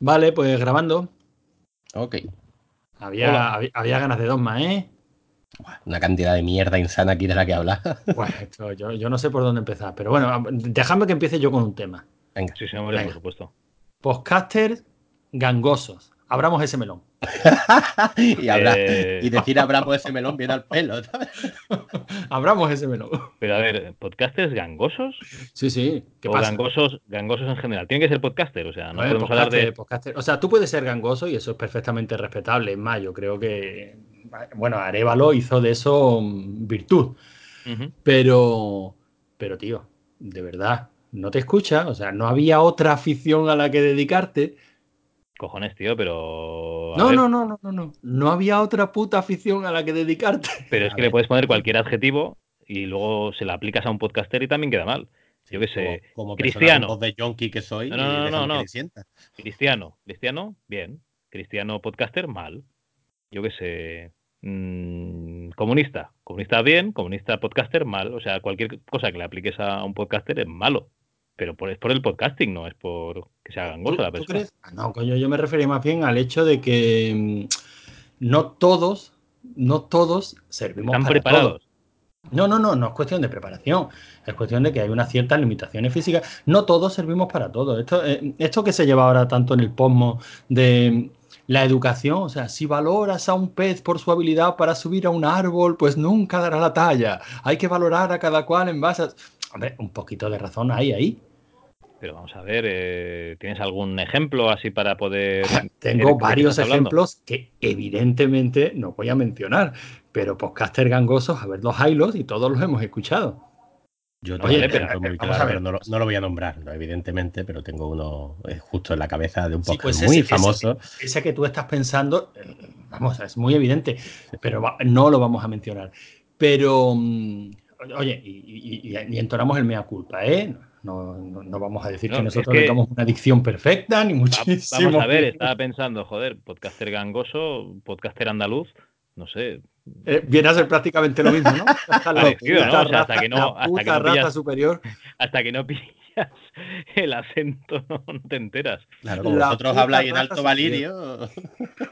Vale, pues grabando. Ok. Había, había, había ganas de dos más, ¿eh? Una cantidad de mierda insana aquí de la que habla. Bueno, esto yo, yo no sé por dónde empezar, pero bueno, déjame que empiece yo con un tema. Venga. Sí, sí, hombre, Venga. por supuesto. Podcasters gangosos. Abramos ese melón. y, habla- Eh, y decir abramos ese melón viene al pelo. Abramos ese melón. Pero a ver, ¿podcasters gangosos? Sí, sí. ¿Qué o pasa? gangosos, gangosos en general. Tiene que ser podcaster, o sea, no podemos hablar de. podcaster. O sea, tú puedes ser gangoso y eso es perfectamente respetable. Es más, yo creo que. Bueno, Arevalo hizo de eso mm, virtud. Pero. Pero, tío, de verdad, no te escucha. O sea, no había otra afición a la que dedicarte. Cojones, tío, pero. No, ver, no, no, no, no, no. No había otra puta afición a la que dedicarte. Pero es A que ver. le puedes poner cualquier adjetivo y luego se lo aplicas a un podcaster y también queda mal. Yo qué sé. Como, como Cristiano. de yonki que soy. No, no, no, no, que. Cristiano, cristiano, bien. Cristiano podcaster, mal. Yo qué sé. mm, comunista, comunista bien, comunista podcaster, mal. O sea, cualquier cosa que le apliques a un podcaster es malo. Pero por, es por el podcasting, no es por que sea gangoso la ¿Tú persona. crees? Ah, no, coño, yo me refería más bien al hecho de que mm, no todos, no todos servimos Están para preparados. todo. No, no, no, no es cuestión de preparación, es cuestión de que hay unas ciertas limitaciones físicas. No todos servimos para todo. Esto, eh, esto que se lleva ahora tanto en el posmo de mm, la educación, o sea, si valoras a un pez por su habilidad para subir a un árbol, pues nunca dará la talla. Hay que valorar a cada cual en base a... Hombre, un poquito de razón hay ahí. Pero vamos a ver, eh, ¿tienes algún ejemplo así para poder. Tengo varios ejemplos que evidentemente no voy a mencionar, pero podcaster gangosos, a ver los highlights y todos los hemos escuchado. Yo tengo Oye, un pero, ejemplo muy vamos a claro, ver. pero no, lo- no lo voy a nombrar, no, evidentemente, pero tengo uno eh, justo en la cabeza de un Sí, podcast pues muy famoso. Ese que tú estás pensando, eh, vamos, es muy evidente, pero va- no lo vamos a mencionar. Pero, mm, oye, y, y- y- y entonamos el mea culpa, ¿eh? No, no- no vamos a decir No, que es nosotros que- tengamos una adicción perfecta, ni muchísimo. Vamos a ver, estaba pensando, joder, podcaster gangoso, podcaster andaluz, no sé. Eh, viene a ser prácticamente lo mismo, ¿no? La Parecido, ¿no? puta O sea, hasta raza- que no- la hasta que puta no raza pillas- superior. Hasta que no pillas el acento, no, no te enteras. Claro, como La vosotros habláis en alto valirio.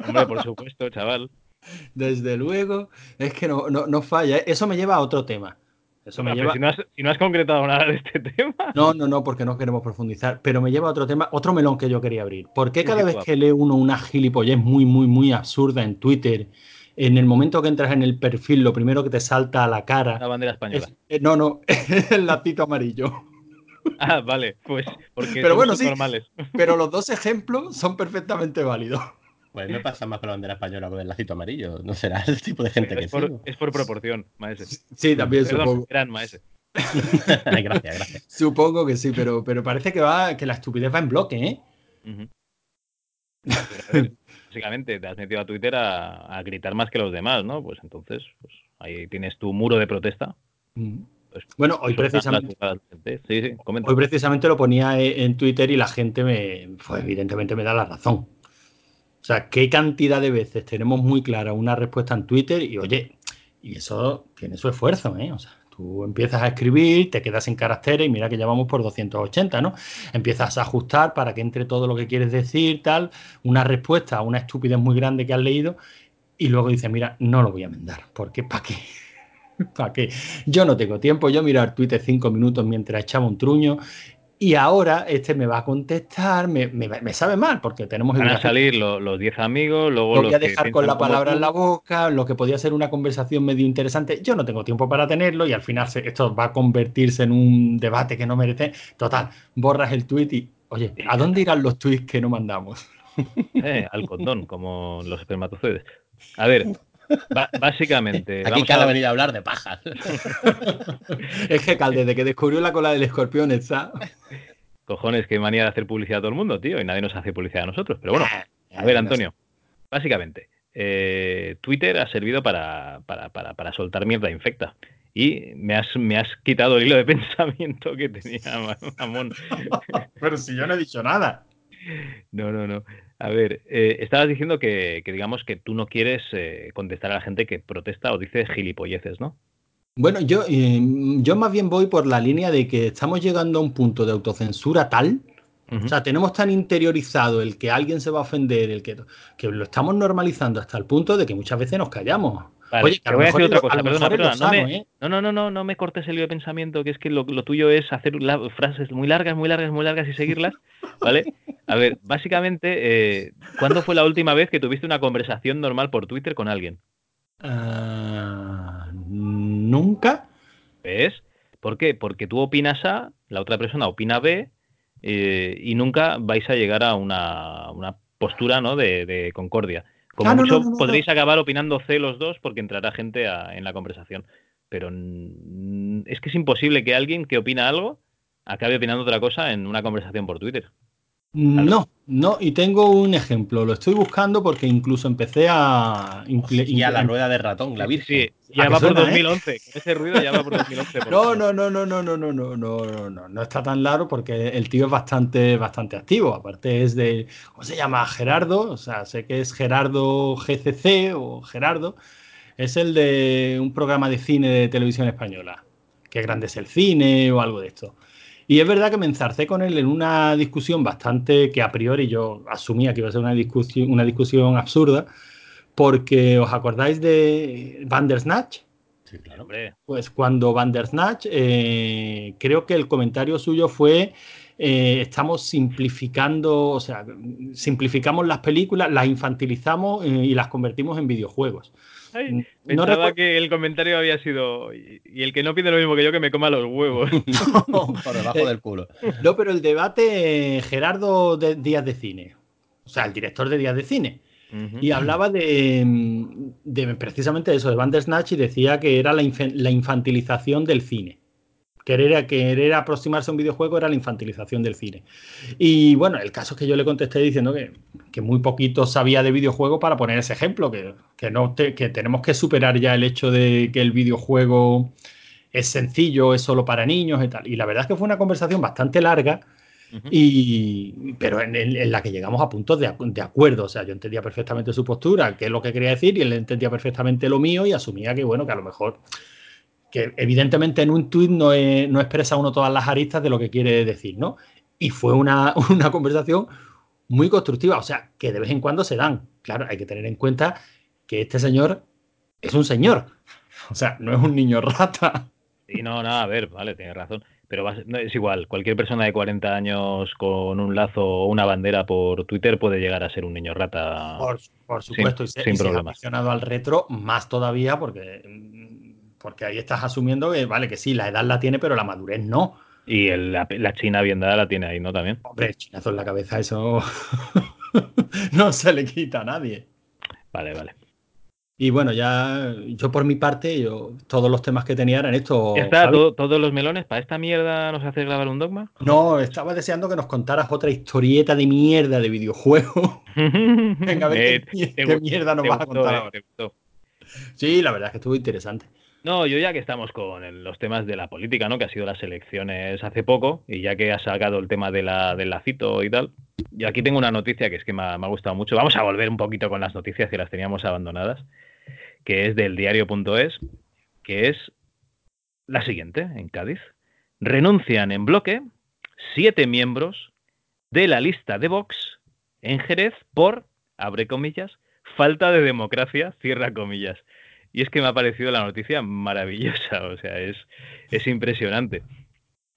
Hombre, por supuesto, chaval. Desde luego, es que no, no, no falla. ¿eh? Eso me lleva a otro tema. Eso me Pero lleva. si, no has, si no has concretado nada de este tema. No, no, no, porque no queremos profundizar. Pero me lleva a otro tema, otro melón que yo quería abrir. ¿Por qué cada sí, vez que lee uno una gilipollez muy, muy, muy absurda en Twitter, en el momento que entras en el perfil, lo primero que te salta a la La cara bandera española. es. eh, no, no, es el lacito amarillo. Ah, vale, pues porque Pero son bueno, sí. normales. Pero los dos ejemplos son perfectamente válidos. Pues me pasa más con la bandera española con el lacito amarillo. No será el tipo de gente que Es por, es por proporción, maese. Sí, también Perdón, supongo. gran maese. Gracias, gracias. Supongo que sí, pero, pero parece que va, que la estupidez va en bloque, ¿eh? Pero, ver, básicamente te has metido a Twitter a, a gritar más que los demás, ¿no? Pues entonces, pues ahí tienes tu muro de protesta. Pues, Bueno, hoy precisamente. Sí, sí, hoy precisamente lo ponía e- en Twitter y la gente me, pues evidentemente me da la razón. O sea, qué cantidad de veces tenemos muy clara una respuesta en Twitter y oye, y eso tiene su esfuerzo, ¿eh? O sea, tú empiezas a escribir, te quedas en caracteres y mira que ya vamos por 280, ¿no? Empiezas a ajustar para que entre todo lo que quieres decir, tal, una respuesta a una estupidez muy grande que has leído y luego dices, mira, no lo voy a enmendar, porque ¿para qué? ¿Para qué? Yo no tengo tiempo, yo mirar Twitter cinco minutos mientras echaba un truño y ahora este me va a contestar, me, me- me sabe mal porque tenemos Van a salir lo- los 10 amigos, luego Lo los voy a que dejar con la palabra tú. en la boca, lo que podía ser una conversación medio interesante. Yo no tengo tiempo para tenerlo y al final se- esto va a convertirse en un debate que no merece. Total, borras el tweet y, oye, ¿a dónde irán los tweets que no mandamos? Eh, al condón, como los espermatozoides. A ver, ba- básicamente. Aquí vamos cada a- venido a hablar de pajas. Es que Cal, desde que descubrió la cola del escorpión está... Cojones, qué manía de hacer publicidad a todo el mundo, tío, y nadie nos hace publicidad a nosotros. Pero bueno, a ver, Antonio, básicamente, eh, Twitter ha servido para, para, para, para soltar mierda infecta. Y me has, me has quitado el hilo de pensamiento que tenía Mamón. Pero si yo no he dicho nada. No, no, no. A ver, eh, estabas diciendo que, que digamos que tú no quieres eh, contestar a la gente que protesta o dice gilipolleces, ¿no? Bueno, yo, eh, yo más bien voy por la línea de que estamos llegando a un punto de autocensura tal, O sea, tenemos tan interiorizado el que alguien se va a ofender, el que, que lo estamos normalizando hasta el punto de que muchas veces nos callamos. Oye, te voy a decir otra cosa, perdona, perdona, no, me, ¿eh? no, no, no, no, no me cortes el lío de pensamiento, que es que lo, lo tuyo es hacer frases muy largas, muy largas, muy largas y seguirlas, ¿vale? A ver, básicamente, eh, ¿cuándo fue la última vez que tuviste una conversación normal por Twitter con alguien? Uh, Nunca. ¿Ves? ¿Por qué? Porque tú opinas A, la otra persona opina B, eh, y nunca vais a llegar a una, una postura ¿no? de, de concordia. Como ah, mucho podréis acabar opinando C los dos porque entrará gente a, en la conversación. Pero es que es imposible que alguien que opina algo acabe opinando otra cosa en una conversación por Twitter. No, no, y tengo un ejemplo, lo estoy buscando porque incluso empecé a... Y a la rueda de ratón, la Virgen. Sí, ya va por 2011, ese ruido ya va por 2011. no, no, no, no, no, no, no, no, no, no, no está tan largo porque el tío es bastante, bastante activo, aparte es de, ¿cómo se llama? Gerardo, o sea, sé que es Gerardo GCC o Gerardo, es el de un programa de cine de televisión española, qué grande es el cine o algo de esto. Y es verdad que me enzarcé con él en una discusión bastante que a priori yo asumía que iba a ser una discusión, una discusión absurda, porque os acordáis de Bandersnatch. Sí, claro. Pues cuando Bandersnatch, eh, creo que el comentario suyo fue eh, estamos simplificando, o sea, simplificamos las películas, las infantilizamos eh, y las convertimos en videojuegos. Ay, pensaba que el comentario había sido y el que no pide lo mismo que yo que me coma los huevos. Por debajo del culo. No, pero el debate Gerardo de Díaz de Cine, o sea, el director de Díaz de Cine. Y hablaba de, de, precisamente eso, de Bandersnatch y decía que era la, la infantilización del cine querer, querer aproximarse a un videojuego era la infantilización del cine. Y bueno, el caso es que yo le contesté diciendo que, que muy poquito sabía de videojuego para poner ese ejemplo, que, que no que tenemos que superar ya el hecho de que el videojuego es sencillo, es solo para niños y tal. Y la verdad es que fue una conversación bastante larga. Y, pero en, en, la que llegamos a puntos de, de, acuerdo. O sea, yo entendía perfectamente su postura, qué es lo que quería decir, y él entendía perfectamente lo mío y asumía que, bueno, que a lo mejor que evidentemente en un tuit no, no, expresa uno todas las aristas de lo que quiere decir, ¿no? Y fue una, una, conversación muy constructiva, o sea, que de vez en cuando se dan. Claro, hay que tener en cuenta que este señor es un señor, o sea, no es un niño rata. Sí, no, no, a ver, vale, tiene razón. Pero es igual, cualquier persona de 40 años con un lazo o una bandera por Twitter puede llegar a ser un niño rata. Por, por supuesto, sin, y, sin problemas. al retro, más todavía, porque porque ahí estás asumiendo que, vale, que sí, la edad la tiene, pero la madurez no. Y el, la, la, China bien dada la tiene ahí, ¿no? También. Hombre, chinazo en la cabeza, eso no se le quita a nadie. Vale, vale. Y bueno, ya yo por mi parte, yo todos los temas que tenía eran esto. ¿Ya está? ¿Todo, ¿Todos los melones? ¿Para esta mierda nos hace grabar un dogma? No, estaba deseando que nos contaras otra historieta de mierda de videojuego. Venga, a ver qué, qué mierda nos vas a contar eh, ahora. Sí, la verdad es que estuvo interesante. No, yo ya que estamos con los temas de la política, ¿no? Que ha sido las elecciones hace poco, y ya que ha sacado el tema de la, del lacito y tal, y aquí tengo una noticia que es que me ha, me ha, gustado mucho. Vamos a volver un poquito con las noticias que las teníamos abandonadas, que es del diario.es, que es la siguiente, en Cádiz. Renuncian en bloque siete miembros de la lista de Vox en Jerez por, abre comillas, falta de democracia, cierra comillas. Y es que me ha parecido la noticia maravillosa, o sea, es, es impresionante.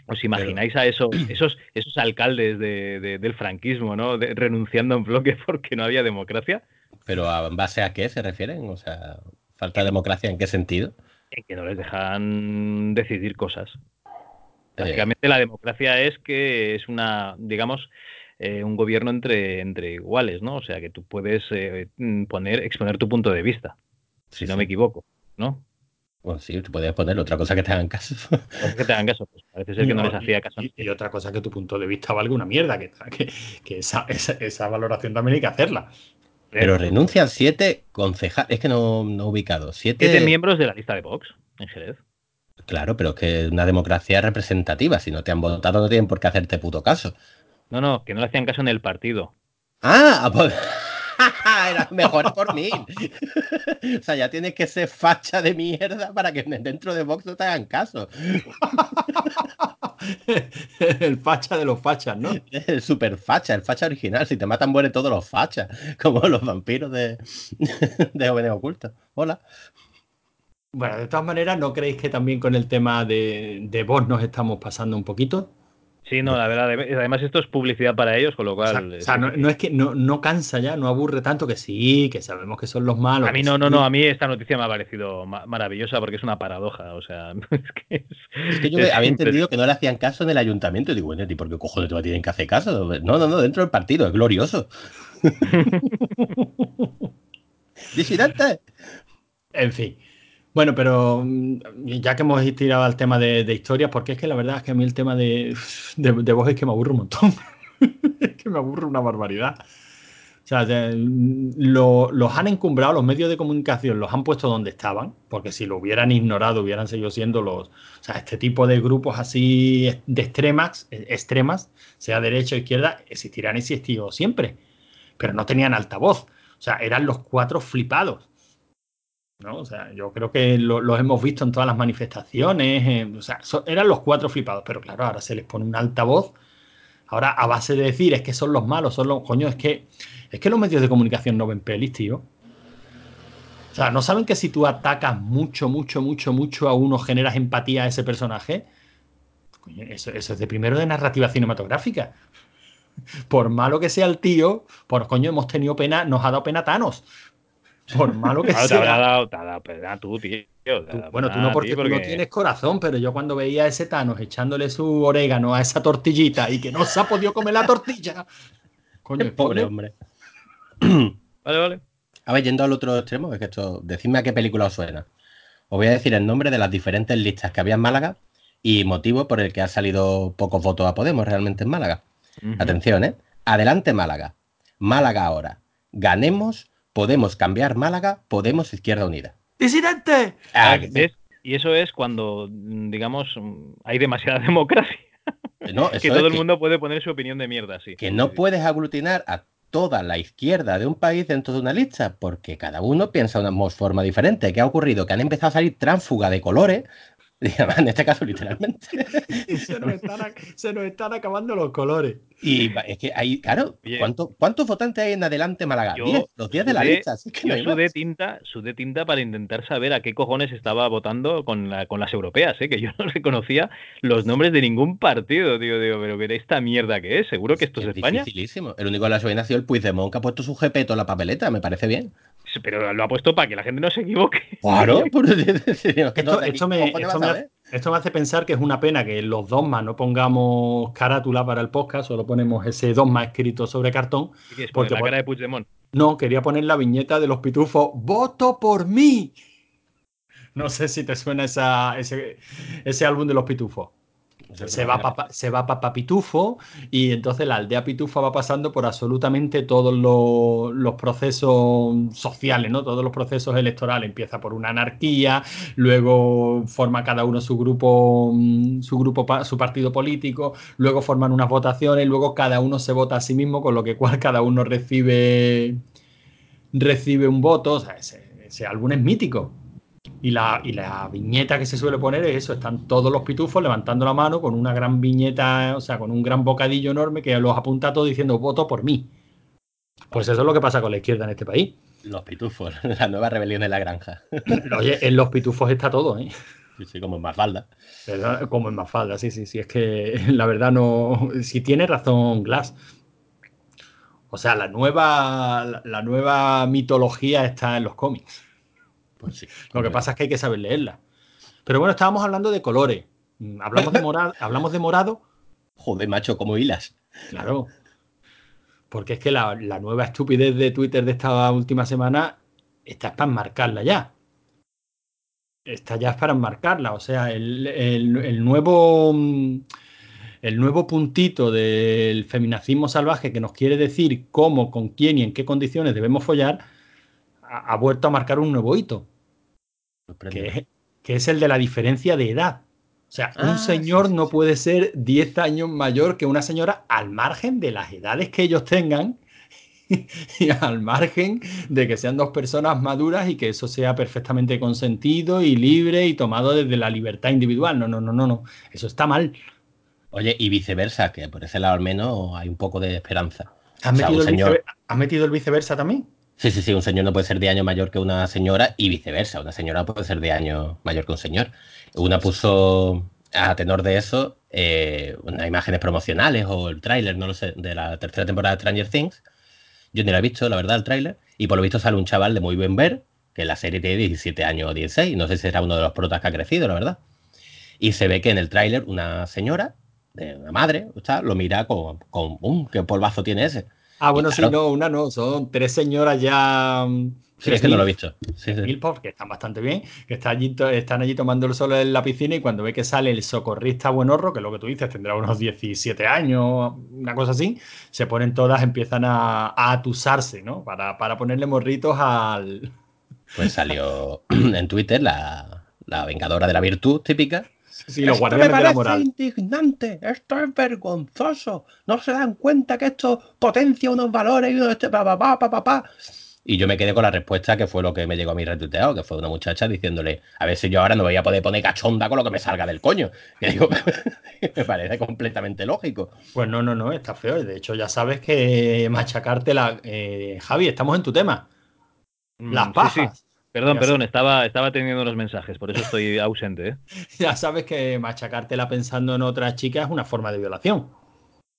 ¿Os imagináis a eso, esos, esos alcaldes de, del franquismo, ¿no? renunciando en bloque porque no había democracia? ¿Pero a base a qué se refieren? O sea, ¿falta de democracia en qué sentido? En que no les dejan decidir cosas. Eh. Básicamente la democracia es que es una, digamos, eh, un gobierno entre, entre iguales, ¿no? O sea, que tú puedes eh, poner, exponer tu punto de vista si no me equivoco, ¿no? Bueno, sí, te podías poner otra cosa que te hagan caso. que te hagan caso, pues parece ser que no, les hacía caso. Y, otra cosa que tu punto de vista valga una mierda, que, que, esa, esa, valoración también hay que hacerla. Pero renuncian siete concejales, es que no, no ubicado. Siete... siete miembros de la lista de Vox en Jerez. Claro, pero es que una democracia representativa. Si no te han votado, no tienen por qué hacerte puto caso. No, no, que no le hacían caso en el partido. Ah, pues. Era mejor por mí. o sea, ya tienes que ser facha de mierda para que dentro de Vox no te hagan caso. el facha de los fachas, ¿no? El super facha, el facha original. Si te matan, mueren todos los fachas. Como los vampiros de, de Jóvenes Ocultos. Hola. Bueno, de todas maneras, ¿no creéis que también con el tema de, de vos nos estamos pasando un poquito? Sí, no, la verdad, además esto es publicidad para ellos, con lo cual... O sea, no, es que no, cansa ya, no aburre tanto que sí, que sabemos que son los malos. A mí no, no, no, a mí esta noticia me ha parecido maravillosa porque es una paradoja, o sea, es que... Es, que yo había entendido que no le hacían caso en el ayuntamiento y digo, bueno, ¿y por qué cojones te tienen que hacer caso? No, no, no, dentro del partido, es glorioso. ¡Disidente! En fin. Bueno, pero mm, ya que hemos tirado al tema de, historias, porque es que la verdad es que a mí el tema de, de, voz es que me aburre un montón. es que me aburre una barbaridad. O sea, los han encumbrado, los medios de comunicación los han puesto donde estaban, porque si lo hubieran ignorado, hubieran seguido siendo los. O sea, este tipo de grupos así de extremas, extremas, sea derecha o izquierda, existirán y existido siempre. Pero no tenían altavoz. O sea, eran los cuatro flipados. ¿No? O sea, yo creo que los hemos visto en todas las manifestaciones. o sea, eran los cuatro flipados, pero claro, ahora se les pone un altavoz. Ahora, a base de decir es que son los malos, son los. Coño, es que, es que los medios de comunicación no ven pelis, tío. O sea, ¿no saben que si tú atacas mucho, mucho, mucho, mucho a uno, generas empatía a ese personaje? Eso, eso es de primero de narrativa cinematográfica. Por malo que sea el tío, por coño, hemos tenido pena, nos ha dado pena Thanos. Por malo que sea. Te ha dado, te ha dado pena tú, tío. bueno, tú no porque, tú no tienes corazón, pero yo cuando veía a ese Thanos echándole su orégano a esa tortillita y que no se ha podido comer la tortilla. Coño, pobre hombre. vale, vale. A ver, yendo al otro extremo, es que esto, decidme a qué película os suena. Os voy a decir el nombre de las diferentes listas que había en Málaga y motivo por el que ha salido pocos votos a Podemos realmente en Málaga. Atención, ¿eh? Adelante Málaga. Málaga ahora. Ganemos Podemos cambiar Málaga, Podemos Izquierda Unida. ¡Disidente! Ah, y eso es cuando, digamos, hay demasiada democracia. No, que todo el mundo puede poner su opinión de mierda, sí. Que no puedes aglutinar a toda la izquierda de un país dentro de una lista, porque cada uno piensa de una forma diferente. ¿Qué ha ocurrido? Que han empezado a salir tránsfuga de colores en este caso literalmente. se, nos están, acabando los colores. Y es que hay, claro, ¿cuántos votantes hay en adelante Málaga? los 10 de la lista. yo sudé, tinta, sudé tinta para intentar saber a qué cojones estaba votando con, con las europeas, ¿eh? que yo no reconocía los nombres de ningún partido, tío, digo, pero que esta mierda que es, seguro que esto es, España. Dificilísimo. El único de la suena ha sido el Puigdemont que ha puesto su GP en la papeleta, me parece bien pero lo ha puesto para que la gente no se equivoque. Claro, esto, me, hace pensar que es una pena que los dogmas no pongamos carátula para el podcast, solo ponemos ese dogma escrito sobre cartón. porque la cara de Puigdemont. No, quería poner la viñeta de los pitufos, voto por mí. No sé si te suena ese, ese álbum de los pitufos. Se va, pa, se va Papá Pitufo y entonces la aldea Pitufa va pasando por absolutamente todos los, procesos sociales, ¿no? Todos los procesos electorales. Empieza por una anarquía, luego forma cada uno su grupo, mm, su grupo, su partido político, luego forman unas votaciones, luego cada uno se vota a sí mismo, con lo que cual cada uno recibe recibe un voto. O sea, ese álbum es mítico. Y la, y la viñeta que se suele poner es eso, están todos los pitufos levantando la mano con una gran viñeta, o sea, con un gran bocadillo enorme que los apunta todos diciendo voto por mí. Pues eso es lo que pasa con la izquierda en este país. Los pitufos, la nueva rebelión de la granja. Oye, en los pitufos está todo, ¿eh? Sí, sí, como en Mafalda. Como en Mafalda, sí, sí, sí. Es que la verdad no. Si tiene razón Glass. O sea, la nueva, la nueva mitología está en los cómics. Pues Lo que pasa es que hay que saber leerla. Pero bueno, estábamos hablando de colores. Mm, hablamos de morado. hablamos de morado. Joder, macho, como hilas. Claro. Porque es que la, nueva estupidez de Twitter de esta última semana está para enmarcarla ya. Está ya para enmarcarla. O sea, el, nuevo. Mm, el nuevo puntito del feminacismo salvaje que nos quiere decir cómo, con quién y en qué condiciones debemos follar, ha, vuelto a marcar un nuevo hito. Que, es el de la diferencia de edad. O sea, un ah, señor no puede ser 10 años mayor que una señora al margen de las edades que ellos tengan y al margen de que sean dos personas maduras y que eso sea perfectamente consentido y libre y tomado desde la libertad individual. No, no, no, no, no. Eso está mal. Oye, y viceversa, que por ese lado al menos hay un poco de esperanza. ¿Has, metido, el ¿Has metido el viceversa también? Sí, sí, sí, un señor no puede ser de año mayor que una señora y viceversa, una señora puede ser de año mayor que un señor. Una puso a tenor de eso eh, unas imágenes promocionales o el tráiler, no lo sé, de la tercera temporada de Stranger Things. Yo ni lo he visto, la verdad, el tráiler. Y por lo visto sale un chaval de muy buen ver, que la serie tiene 17 años o 16, no sé si será uno de los protas que ha crecido, la verdad. Y se ve que en el tráiler una señora, de una madre, lo mira con, con qué polvazo tiene ese. Ah, bueno, sí, no, una no, son tres señoras ya. Mm, sí, es que no lo he visto. Sí, sí. que están bastante bien, que están allí, están allí tomando el sol en la piscina y cuando ve que sale el socorrista buenorro, que es lo que tú dices, tendrá unos 17 años, una cosa así, se ponen todas, empiezan a, atusarse, ¿no? Para, para ponerle morritos al. Pues salió en Twitter la, la vengadora de la virtud típica, Sí, los esto me parece indignante, esto es vergonzoso. No se dan cuenta que esto potencia unos valores y unos este pa, pa, pa, pa, Y yo me quedé con la respuesta que fue lo que me llegó a mi retuiteado, que fue una muchacha diciéndole, a ver si yo ahora no voy a poder poner cachonda con lo que me salga del coño. Que digo, me parece completamente lógico. Pues no, no, no, está feo. De hecho, ya sabes que machacarte la... Eh, Javi, estamos en tu tema. Mm, Las pajas. Perdón, perdón, estaba, estaba teniendo unos mensajes, por eso estoy ausente. ¿eh? Ya sabes que machacártela pensando en otra chica es una forma de violación.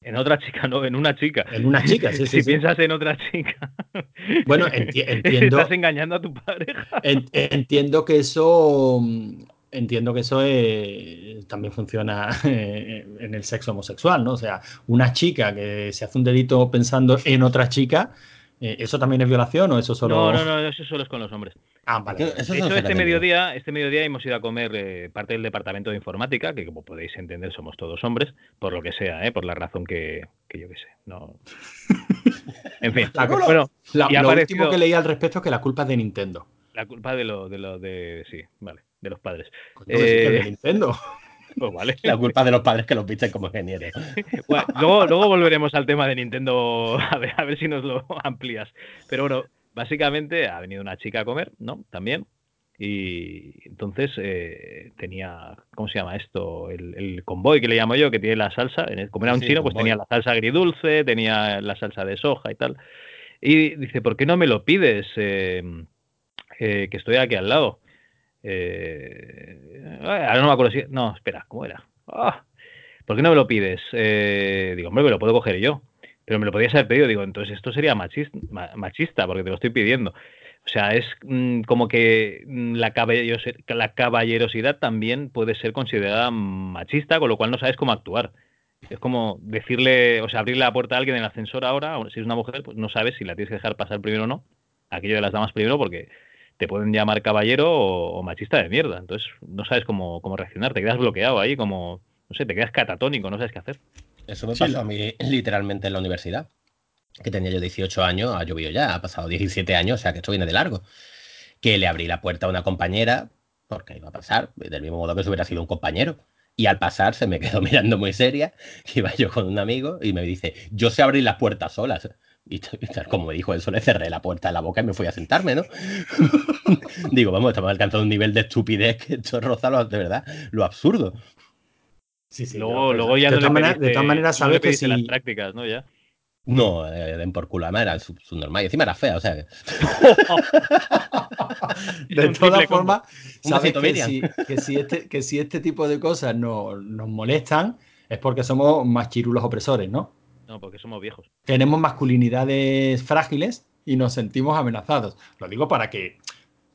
En otra chica, no, en una chica. En una chica, sí, sí. si piensas en otra chica. Bueno, entiendo. Estás engañando a tu pareja. entiendo que eso. Entiendo que eso también funciona eh, en el sexo homosexual, ¿no? O sea, una chica que se hace un delito pensando en otra chica, eh, ¿eso también es violación o eso solo.? No, no, no, eso solo es con los hombres. Ah, vale. este mediodía, este mediodía hemos ido a comer eh, parte del departamento de informática, que como podéis entender somos todos hombres, por lo que sea, ¿eh? por la razón que, yo qué sé. No... en fin, la, bueno, lo último que leí al respecto es que la culpa es de Nintendo. La culpa de lo de, lo de sí, vale, de los padres. de Nintendo. Pues vale. La culpa de los padres que los visten como ingenieros. luego, luego volveremos al tema de Nintendo, a ver, a ver si nos lo amplías. Pero bueno, básicamente ha venido una chica a comer, ¿no? También. Y entonces eh, tenía, ¿cómo se llama esto? El, convoy que le llamo yo, que tiene la salsa. Como era un chino, pues tenía la salsa agridulce, tenía la salsa de soja y tal. Y dice, ¿por qué no me lo pides? Eh, eh, que estoy aquí al lado. ahora no me acuerdo si. No, espera, ¿cómo era? Ah, ¿Por qué no me lo pides? digo, hombre, me lo puedo coger yo pero me lo podías haber pedido. Digo, entonces esto sería machista, machista porque te lo estoy pidiendo. O sea, es mm, como que mm, la, la caballerosidad también puede ser considerada machista, con lo cual no sabes cómo actuar. Es como decirle, o sea, abrirle la puerta a alguien en el ascensor ahora, si es una mujer, pues no sabes si la tienes que dejar pasar primero o no. Aquello de las damas primero, porque te pueden llamar caballero o, machista de mierda. Entonces no sabes cómo, cómo reaccionar, te quedas bloqueado ahí, como, no sé, te quedas catatónico, no sabes qué hacer. Eso me pasó a mí literalmente en la universidad, que tenía yo 18 años, ha llovido ya, ha pasado 17 años, o sea que esto viene de largo. Que le abrí la puerta a una compañera, porque iba a pasar, del mismo modo que si hubiera sido un compañero. Y al pasar se me quedó mirando muy seria, iba yo con un amigo y me dice, yo sé abrir las puertas solas. Y, tal como me dijo eso, le cerré la puerta en la boca y me fui a sentarme, ¿no? Digo, vamos, estamos alcanzando un nivel de estupidez que esto roza de verdad lo absurdo. Sí, sí. Luego, luego ya de, todas maneras, de todas maneras, sabes que si... las prácticas, ¿no? Ya. No, eh, den por culo. Además era subnormal. Y encima era fea, o sea. Que... de todas formas, sabes que si, que, si este, que si este tipo de cosas no, nos molestan es porque somos más chirulos opresores, ¿no? No, porque somos viejos. Tenemos masculinidades frágiles y nos sentimos amenazados. Lo digo para que,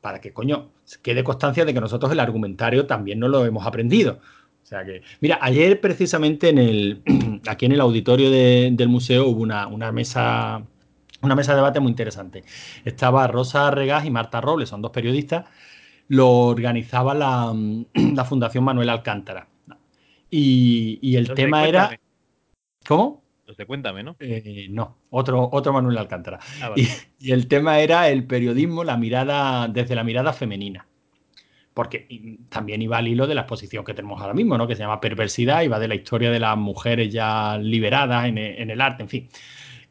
para que, coño, quede constancia de que nosotros el argumentario también no lo hemos aprendido sea que, mira, ayer precisamente en el, aquí en el auditorio del museo hubo una, mesa, una mesa de debate muy interesante. Estaba Rosa Regás y Marta Robles, son dos periodistas, lo organizaba la, Fundación Manuel Alcántara. Y, el tema era... ¿Cómo? De Cuéntame, ¿no? Eh, no, otro, otro Manuel Alcántara. Ah, y el tema era el periodismo, la mirada, desde la mirada femenina porque también iba al hilo de la exposición que tenemos ahora mismo, ¿no? que se llama Perversidad, y va de la historia de las mujeres ya liberadas en, el arte, en fin.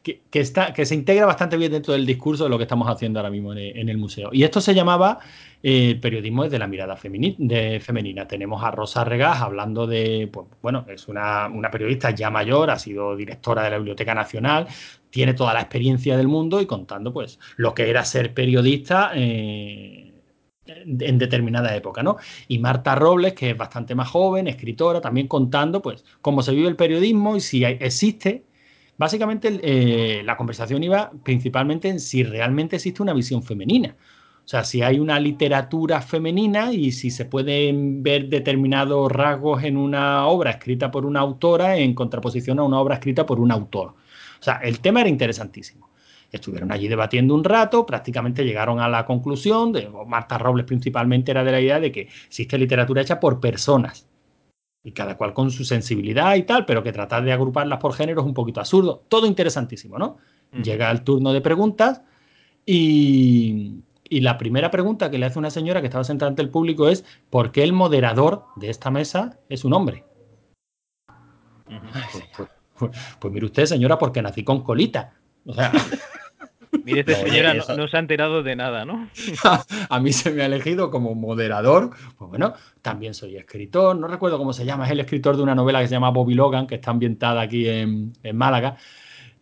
que, está, que se integra bastante bien dentro del discurso de lo que estamos haciendo ahora mismo en, el museo. Y esto se llamaba eh, periodismo desde la mirada de femenina. Tenemos a Rosa Regás hablando de, pues, bueno, es una, periodista ya mayor, ha sido directora de la Biblioteca Nacional, tiene toda la experiencia del mundo y contando pues lo que era ser periodista. Eh, en determinada época, ¿no? Y Marta Robles, que es bastante más joven, escritora, también contando, pues, cómo se vive el periodismo y si existe Básicamente eh, la conversación iba principalmente en si realmente existe una visión femenina. O sea, si hay una literatura femenina y si se pueden ver determinados rasgos en una obra escrita por una autora en contraposición a una obra escrita por un autor. O sea, el tema era interesantísimo. Estuvieron allí debatiendo un rato, prácticamente llegaron a la conclusión, de, Marta Robles principalmente era de la idea de que existe literatura hecha por personas, y cada cual con su sensibilidad y tal, pero que tratar de agruparlas por género es un poquito absurdo. Todo interesantísimo, ¿no? Llega el turno de preguntas y, la primera pregunta que le hace una señora que estaba sentada ante el público es ¿por qué el moderador de esta mesa es un hombre? Pues, pues, pues, pues, mire usted, señora, porque nací con colita. O sea, Mire, esta señora no, se ha enterado de nada, ¿no? a mí se me ha elegido como moderador. Pues bueno, también soy escritor. No recuerdo cómo se llama. Es el escritor de una novela que se llama Bobby Logan, que está ambientada aquí en, Málaga.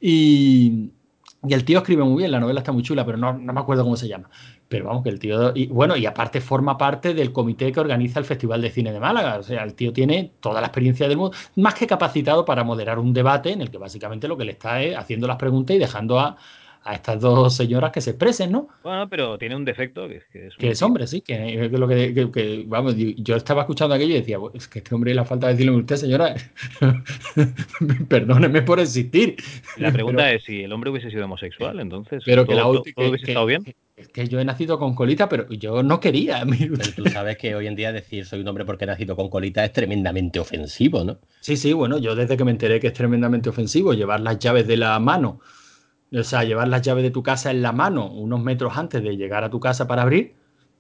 Y, el tío escribe muy bien. La novela está muy chula, pero no, me acuerdo cómo se llama. Pero vamos, que el tío. Y bueno, y aparte forma parte del comité que organiza el Festival de Cine de Málaga. O sea, el tío tiene toda la experiencia del mundo, más que capacitado para moderar un debate en el que básicamente lo que le está es haciendo las preguntas y dejando a, a estas dos señoras que se expresen, ¿no? Bueno, pero tiene un defecto que, es, que es hombre, sí, que, lo que, vamos, yo estaba escuchando aquello y decía, es que este hombre la falta de decirle a usted, señora, perdóneme por existir. La pregunta es si el hombre hubiese sido homosexual, entonces pero que todo, hubiese estado bien. Es que yo he nacido con colita, pero yo no quería. Pero tú sabes que hoy en día decir soy un hombre porque he nacido con colita es tremendamente ofensivo, ¿no? Sí, sí, bueno, yo desde que me enteré que es tremendamente ofensivo llevar las llaves de la mano o sea, llevar las llaves de tu casa en la mano unos metros antes de llegar a tu casa para abrir,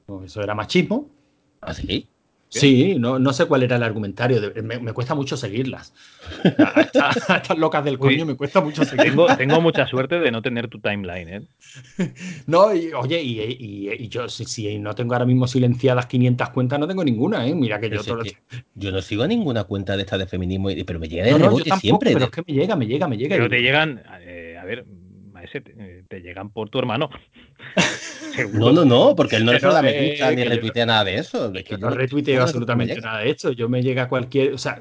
pues eso era machismo. ¿Ah, sí? Sí, no, no sé cuál era el argumentario. me, cuesta mucho seguirlas. A, estas locas del coño me cuesta mucho seguirlas. Tengo, mucha suerte de no tener tu timeline, ¿eh? No, y, oye, y, yo si, no tengo ahora mismo silenciadas 500 cuentas, no tengo ninguna, ¿eh? Mira que yo todo Yo no sigo ninguna cuenta de esta de feminismo, pero me llega de rebote siempre. Pero es que me llega, me llega, me llega. Pero te llegan, eh, a ver, eh, te, llegan por tu hermano. no, no, no, porque él no me gusta ni retuitea nada de eso. yo no retuiteo absolutamente nada de esto. Yo me llega cualquier. O sea,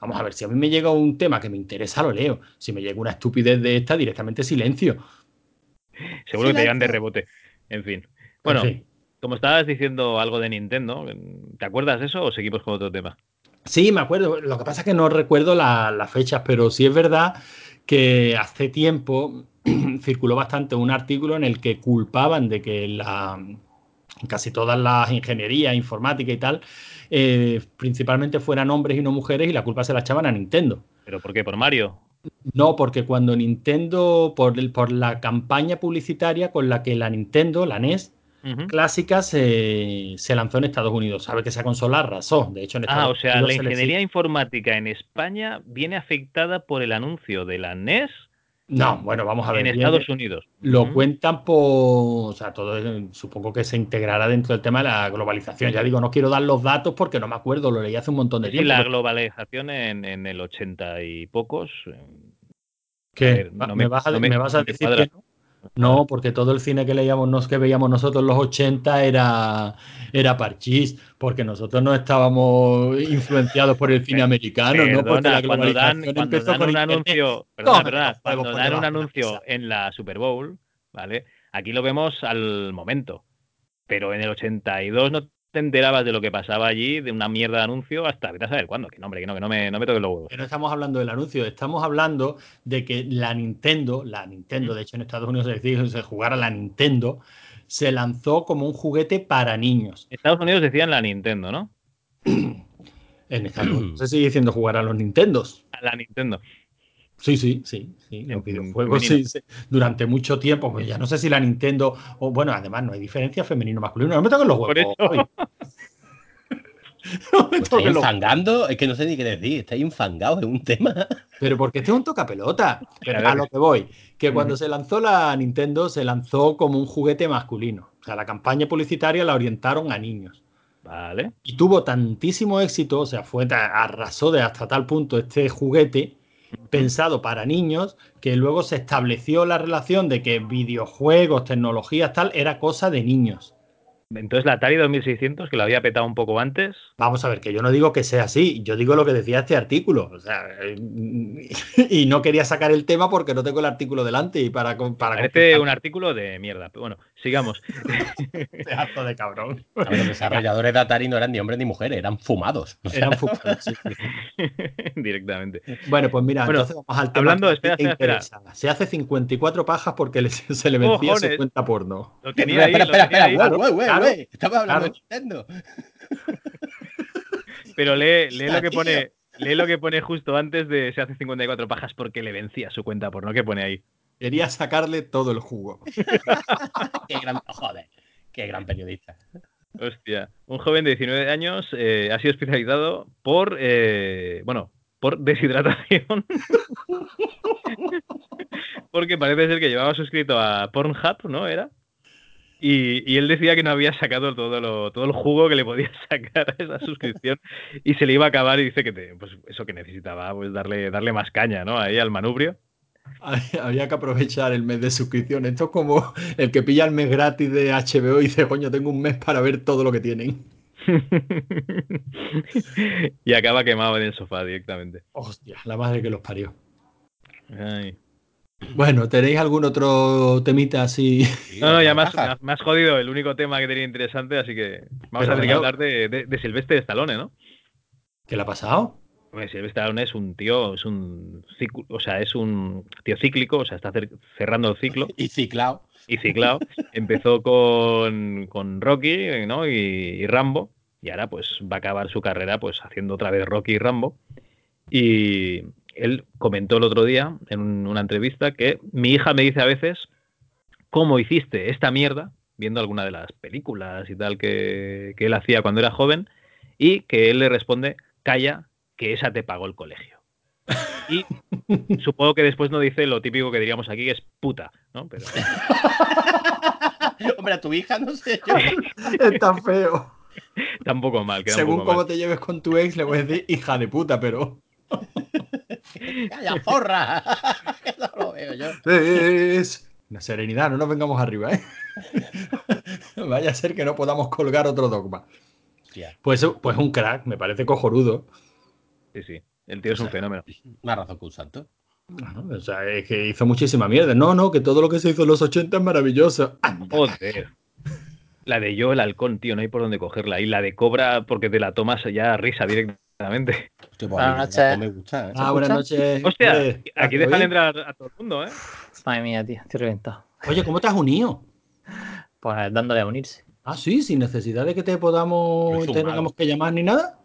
vamos a ver, si a mí me llega un tema que me interesa, lo leo. Si me llega una estupidez de esta, directamente silencio. Seguro que te llegan de rebote. En fin. Bueno, como estabas diciendo algo de Nintendo, ¿te acuerdas de eso o seguimos con otro tema? Sí, me acuerdo. Lo que pasa es que no recuerdo las fechas, pero sí es verdad que hace tiempo circuló bastante un artículo en el que culpaban de que la, casi todas las ingenierías, informática y tal, eh, principalmente fueran hombres y no mujeres y la culpa se la echaban a Nintendo. ¿Pero por qué? ¿Por Mario? No, porque cuando Nintendo, por, el, por la campaña publicitaria con la que la Nintendo, la NES, clásica se, lanzó en Estados Unidos. Sabe que esa consola arrasó. De hecho, en ah, o sea, la ingeniería informática en España viene afectada por el anuncio de la NES. No, bueno, vamos a ver. En Estados Unidos. Lo cuentan por. O sea, todo supongo que se integrará dentro del tema de la globalización. Ya digo, no quiero dar los datos porque no me acuerdo, lo leí hace un montón de tiempo. Y la globalización en, el 80 y pocos. ¿Qué? me, vas a, me vas a decir que no? No, porque todo el cine que leíamos, que veíamos nosotros en los 80 era, era parchís, porque nosotros no estábamos influenciados por el cine americano, ¿no? Porque la cuando dan, cuando dan un anuncio, perdona, cuando dan un anuncio en la Super Bowl, ¿vale? Aquí lo vemos al momento. Pero en el 82 no te enterabas de lo que pasaba allí, de una mierda de anuncio, hasta vete a saber cuándo. Que no, hombre, que no, que no me, no me toques los huevos. Que no estamos hablando del anuncio, estamos hablando de que la Nintendo, la Nintendo, mm. de hecho en Estados Unidos se decía se jugara la Nintendo, se lanzó como un juguete para niños. Estados Unidos decían la Nintendo, ¿no? en Estados Unidos se sigue diciendo jugar a los Nintendos. A la Nintendo. Sí, sí, sí, sí. Los videojuegos sí, durante mucho tiempo, pues ya no sé si la Nintendo, o bueno, además no hay diferencia femenino-masculino. No me toquen los huevos. Pues estáis infangando, es que no sé ni qué decir, estáis infangados en un tema. Pero porque este es un tocapelota. Pero a lo que voy, que cuando se lanzó la Nintendo, se lanzó como un juguete masculino. O sea, la campaña publicitaria la orientaron a niños. Vale. Y tuvo tantísimo éxito, o sea, fue arrasó de hasta tal punto este juguete pensado para niños que luego se estableció la relación de que videojuegos, tecnologías, tal, era cosa de niños. Entonces la Atari 2600, que lo había petado un poco antes. Vamos a ver, que yo no digo que sea así, yo digo lo que decía este artículo. O sea, y no quería sacar el tema porque no tengo el artículo delante y para. para Parece un artículo de mierda. Pero bueno, sigamos. Pedazo de cabrón. los desarrolladores de Atari no eran ni hombres ni mujeres, eran fumados. Eran fumados, Directamente. Bueno, pues mira, entonces vamos al tema. Hablando, espera, espera, Se hace 54 pajas porque se le vencía su cuenta porno. Lo tenía ahí, espera, espera, espera, Estaba hablando de Nintendo. Pero lee, lee lo que pone. Lee lo que pone justo antes de se hace 54 pajas porque le vencía su cuenta por no que pone ahí. Quería sacarle todo el jugo. qué gran, joder, qué gran periodista. Hostia, un joven de 19 años eh, ha sido hospitalizado por, eh, bueno, por deshidratación. Porque parece ser que llevaba suscrito a Pornhub, ¿no? Era. Y, él decía que no había sacado todo, todo el jugo que le podía sacar a esa suscripción y se le iba a acabar y dice que pues eso que necesitaba, pues darle, darle más caña, ¿no? Ahí al manubrio. Había que aprovechar el mes de suscripción. Esto es como el que pilla el mes gratis de HBO y dice, coño, tengo un mes para ver todo lo que tienen. y acaba quemado en el sofá directamente. Hostia, la madre que los parió. Ay. Bueno, ¿tenéis algún otro temita así? No, no, ya más, más, jodido el único tema que tenía interesante, así que vamos a tener que hablar de, de, Silvestre de Stallone, ¿no? ¿Qué le ha pasado? Stallone es un tío, es un o sea, es un tío cíclico, o sea, está cerrando el ciclo. y ciclado. Y ciclado. Empezó con, con Rocky, ¿no? Y, y, Rambo, y ahora pues va a acabar su carrera pues haciendo otra vez Rocky y Rambo. Y, él comentó el otro día en una entrevista que mi hija me dice a veces cómo hiciste esta mierda, viendo alguna de las películas y tal que, él hacía cuando era joven, y que él le responde, calla, que esa te pagó el colegio. Y supongo que después no dice lo típico que diríamos aquí, que es puta, ¿no? Pero... Hombre, a tu hija no sé yo. es tan feo. Tampoco mal. Según cómo te lleves con tu ex, le voy a decir hija de puta, pero. ¡Calla, porra! Eso lo veo yo. Es una serenidad, no nos vengamos arriba, ¿eh? Vaya a ser que no podamos colgar otro dogma. Pues, pues un crack, me parece cojorudo. Sí, sí. El tío es un fenómeno. Una razón que un salto. o sea, es que hizo muchísima mierda. No, no, que todo lo que se hizo en los 80 es maravilloso. Joder. La de yo, el halcón, tío, no hay por dónde cogerla. Y la de cobra, porque te la tomas ya a risa directa pues buenas noches. Me gusta, ¿eh? Ah, buenas noches. Hostia, aquí dejan entrar a todo el mundo, ¿eh? Madre mía, tío, estoy reventado. Oye, ¿cómo te has unido? Pues dándole a unirse. Ah, sí, sin necesidad de que te podamos, tengamos que llamar ni nada.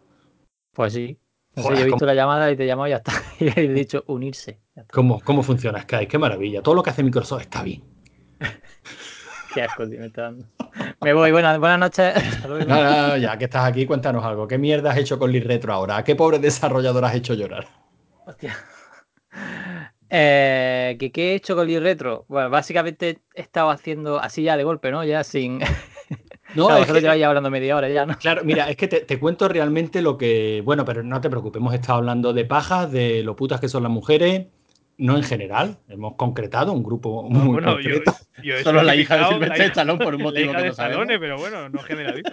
Pues sí. Yo he visto la llamada y te he llamado y ya está. Y he dicho unirse. ¿Cómo, ¿Cómo funciona Skype? Qué maravilla. Todo lo que hace Microsoft está bien. Qué asco, tío, me está dando. Me voy, buenas, buenas noches. ya que estás aquí, cuéntanos algo. ¿Qué mierda has hecho con Lee Retro ahora? ¿A qué pobre desarrollador has hecho llorar? Hostia. Eh, ¿qué, he hecho con Lee Retro? Bueno, básicamente he estado haciendo así ya de golpe, ¿no? Ya sin. No, claro, es que te vaya hablando media hora ya, ¿no? Claro, mira, es que te, te, cuento realmente lo que. Bueno, pero no te preocupes, hemos estado hablando de pajas, de lo putas que son las mujeres, no en general, hemos concretado un grupo muy bueno, concreto. Yo, Solo la hija de Silvestre Stallone por un motivo la hija que pero bueno, no generalizo.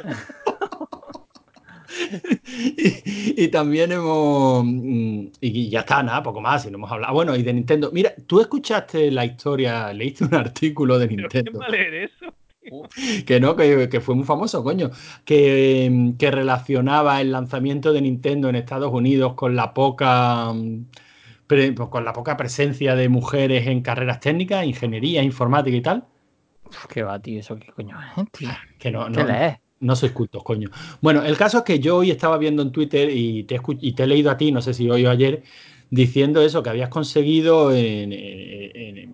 y, y, también hemos mm, y ya está, nada, poco más, y no hemos hablado. Bueno, y de Nintendo. Mira, tú escuchaste la historia, leíste un artículo de Nintendo. ¿Quién va a leer eso? Que no, que, que, fue muy famoso, coño. Que, que relacionaba el lanzamiento de Nintendo en Estados Unidos con la poca mm, pues, con la poca presencia de mujeres en carreras técnicas, ingeniería, informática y tal. qué va, tío, eso qué coño es, tío. Que no, no, no sois cultos, coño. Bueno, el caso es que yo hoy estaba viendo en Twitter y te, y te he leído a ti, no sé si hoy o ayer, diciendo eso, que habías conseguido en,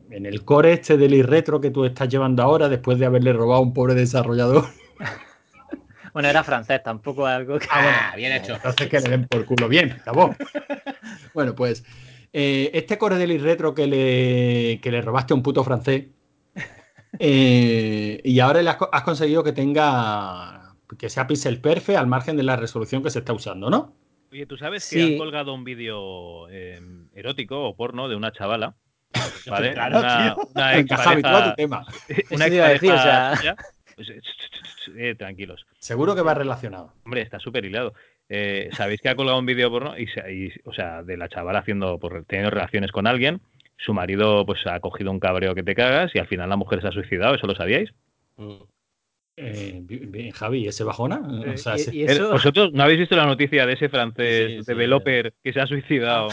el core este del retro que tú estás llevando ahora, después de haberle robado a un pobre desarrollador. Bueno, era francés, tampoco algo que. Ah, bueno, ah, bien hecho. Entonces que le den por culo bien, acabó. bueno, pues eh, este Core del Retro que le, que le robaste a un puto francés. Eh, y ahora le has, conseguido que tenga que sea pixel perfect al margen de la resolución que se está usando, ¿no? Oye, ¿tú sabes que han colgado un vídeo em, erótico o porno de una chavala? ¿Vale? Claro, una, una ex pareja, tu tema. Una ex pareja, pues, eh, tranquilos. Seguro que va relacionado. Hombre, está súper hilado. Eh, Sabéis que ha colgado un vídeo porno y, o sea, de la chavala haciendo, por, teniendo relaciones con alguien. Su marido pues ha cogido un cabreo que te cagas y al final la mujer se ha suicidado. ¿Eso lo sabíais? Mm. Eh, bien, Javi, ¿ese bajona? ¿Vosotros no habéis visto la noticia de ese francés developer que se ha suicidado?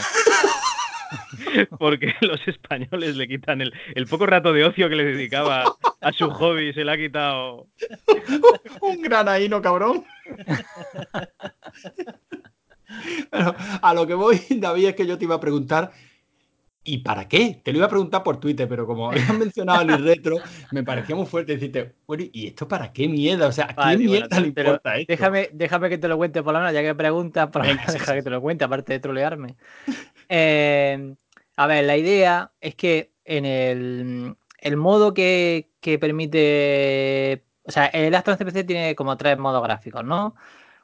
Porque los españoles le quitan el, poco rato de ocio que le dedicaba a su hobby, se le ha quitado. Un granaíno, cabrón. a lo que voy, David, es que yo te iba a preguntar ¿Y para qué? Te lo iba a preguntar por Twitter, pero como habías mencionado el retro, me parecía muy fuerte decirte, ¿y esto para qué mierda? O sea, ¿a qué mierda le importa esto? Déjame, déjame que te lo cuente por la mano, ya que preguntas, por deja que te lo cuente, aparte de trolearme. Eh, a ver, la idea es que en el, el modo que, que, permite. O sea, el Astro CPC tiene como tres modos gráficos, ¿no?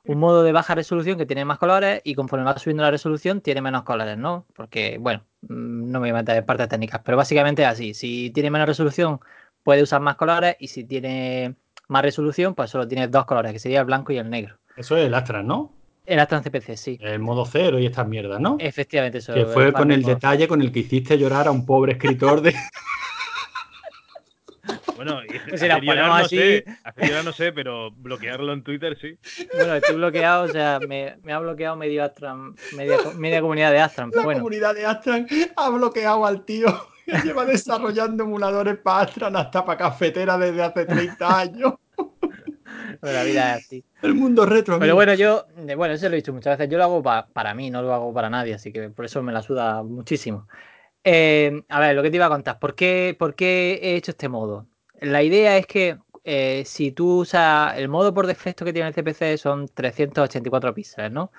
Un modo de baja resolución que tiene más colores y conforme va subiendo la resolución tiene menos colores, ¿no? Porque, bueno, mm, no me voy a meter en partes técnicas, pero básicamente es así. Si tiene menos resolución puede usar más colores y si tiene más resolución pues solo tiene dos colores, que sería el blanco y el negro. Eso es el Astran, ¿no? El Astran CPC, sí. El modo cero y estas mierdas, ¿no? Efectivamente, eso. Que fue con el detalle con el que hiciste llorar a un pobre escritor de... Bueno, pues si no sé, no sé, pero bloquearlo en Twitter sí. Bueno, estoy bloqueado, o sea, me, ha bloqueado medio Astran, media, comunidad de Astran. La comunidad de Astran ha bloqueado al tío que lleva desarrollando emuladores para Astran hasta para cafetera desde hace 30 años. la vida es así. El mundo retro. Pero bueno, yo, bueno, eso lo he dicho muchas veces. Yo lo hago para mí, no lo hago para nadie, así que por eso me la suda muchísimo. Eh, a ver, lo que te iba a contar. ¿Por qué, ¿Por qué he hecho este modo? La idea es que eh, si tú usas el modo por defecto que tiene el CPC son 384 píxeles, ¿no?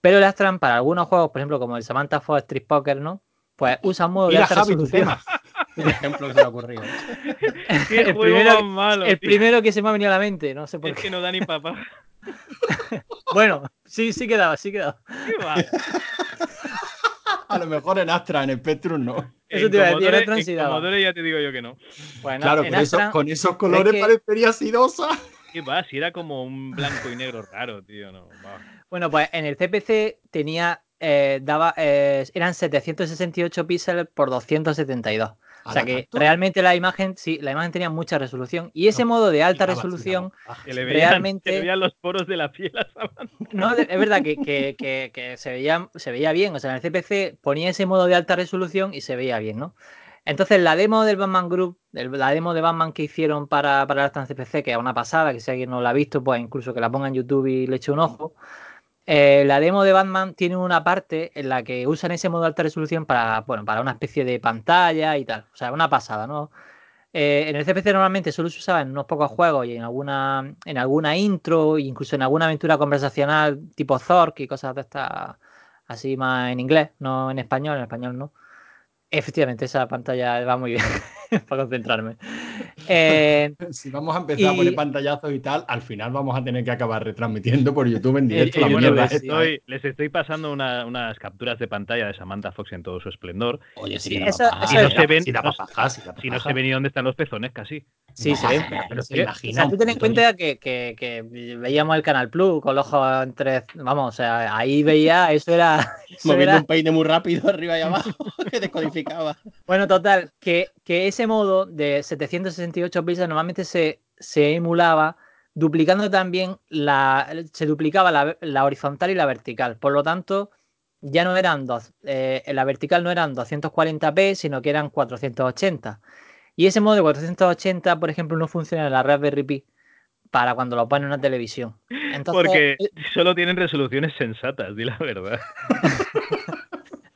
Pero el Astran para algunos juegos, por ejemplo, como el Samantha Fox Street Poker, ¿no? Pues usa un modo de alta resolución. Por ejemplo, que se ha ocurrido. el, primero, malo, el primero que se me ha venido a la mente, no sé por es qué. que no da ni papá. bueno, sí, sí quedaba, sí quedaba. ¿Qué va? A lo mejor en Astra, en Spectrum no. Eso te iba a decir, en Commodore ya te digo yo que no. claro, con, esos colores parecería sidosa. ¿Qué va? Si era como un blanco y negro raro, tío. No, Bueno, pues en el CPC tenía, eh, daba, eh, eran 768 píxeles por 272. O sea que realmente la imagen, sí, la imagen tenía mucha resolución. Y ese modo de alta resolución, realmente. Se veían los poros de la piel No, es verdad que, se, veía, se veía bien. O sea, en el CPC ponía ese modo de alta resolución y se veía bien, ¿no? Entonces, la demo del Batman Group, la demo de Batman que hicieron para, para el CPC, que es una pasada, que si alguien no la ha visto, pues incluso que la ponga en YouTube y le eche un ojo. Eh, la demo de Batman tiene una parte en la que usan ese modo de alta resolución para, bueno, para una especie de pantalla y tal. O sea, una pasada, ¿no? Eh, en el CPC normalmente solo se usaba en unos pocos juegos y en alguna, en alguna intro, incluso en alguna aventura conversacional tipo Zork y cosas de estas así más en inglés, no en español, en español no. Efectivamente, esa pantalla va muy bien para concentrarme. Eh, si vamos a empezar a poner pantallazos y tal, al final vamos a tener que acabar retransmitiendo por YouTube en directo. les, estoy, pasando unas capturas de pantalla de Samantha Fox en todo su esplendor. Oye, sí, eso, no se ven, si no se ven ni dónde están los pezones casi. Sí, se ven. Pero se imagina. O sea, tú ten en cuenta que, que, veíamos el Canal Plus con los ojos entre. Vamos, o sea, ahí veía, eso era. Moviendo un peine muy rápido arriba y abajo que Bueno, total, que, que ese modo de 768 píxeles normalmente se, se emulaba duplicando también la. Se duplicaba la, horizontal y la vertical. Por lo tanto, ya no eran dos. Eh, en la vertical no eran 240p, sino que eran 480. Y ese modo de 480, por ejemplo, no funciona en la Raspberry Pi para cuando lo ponen en una televisión. Porque eh, solo tienen resoluciones sensatas, di la verdad.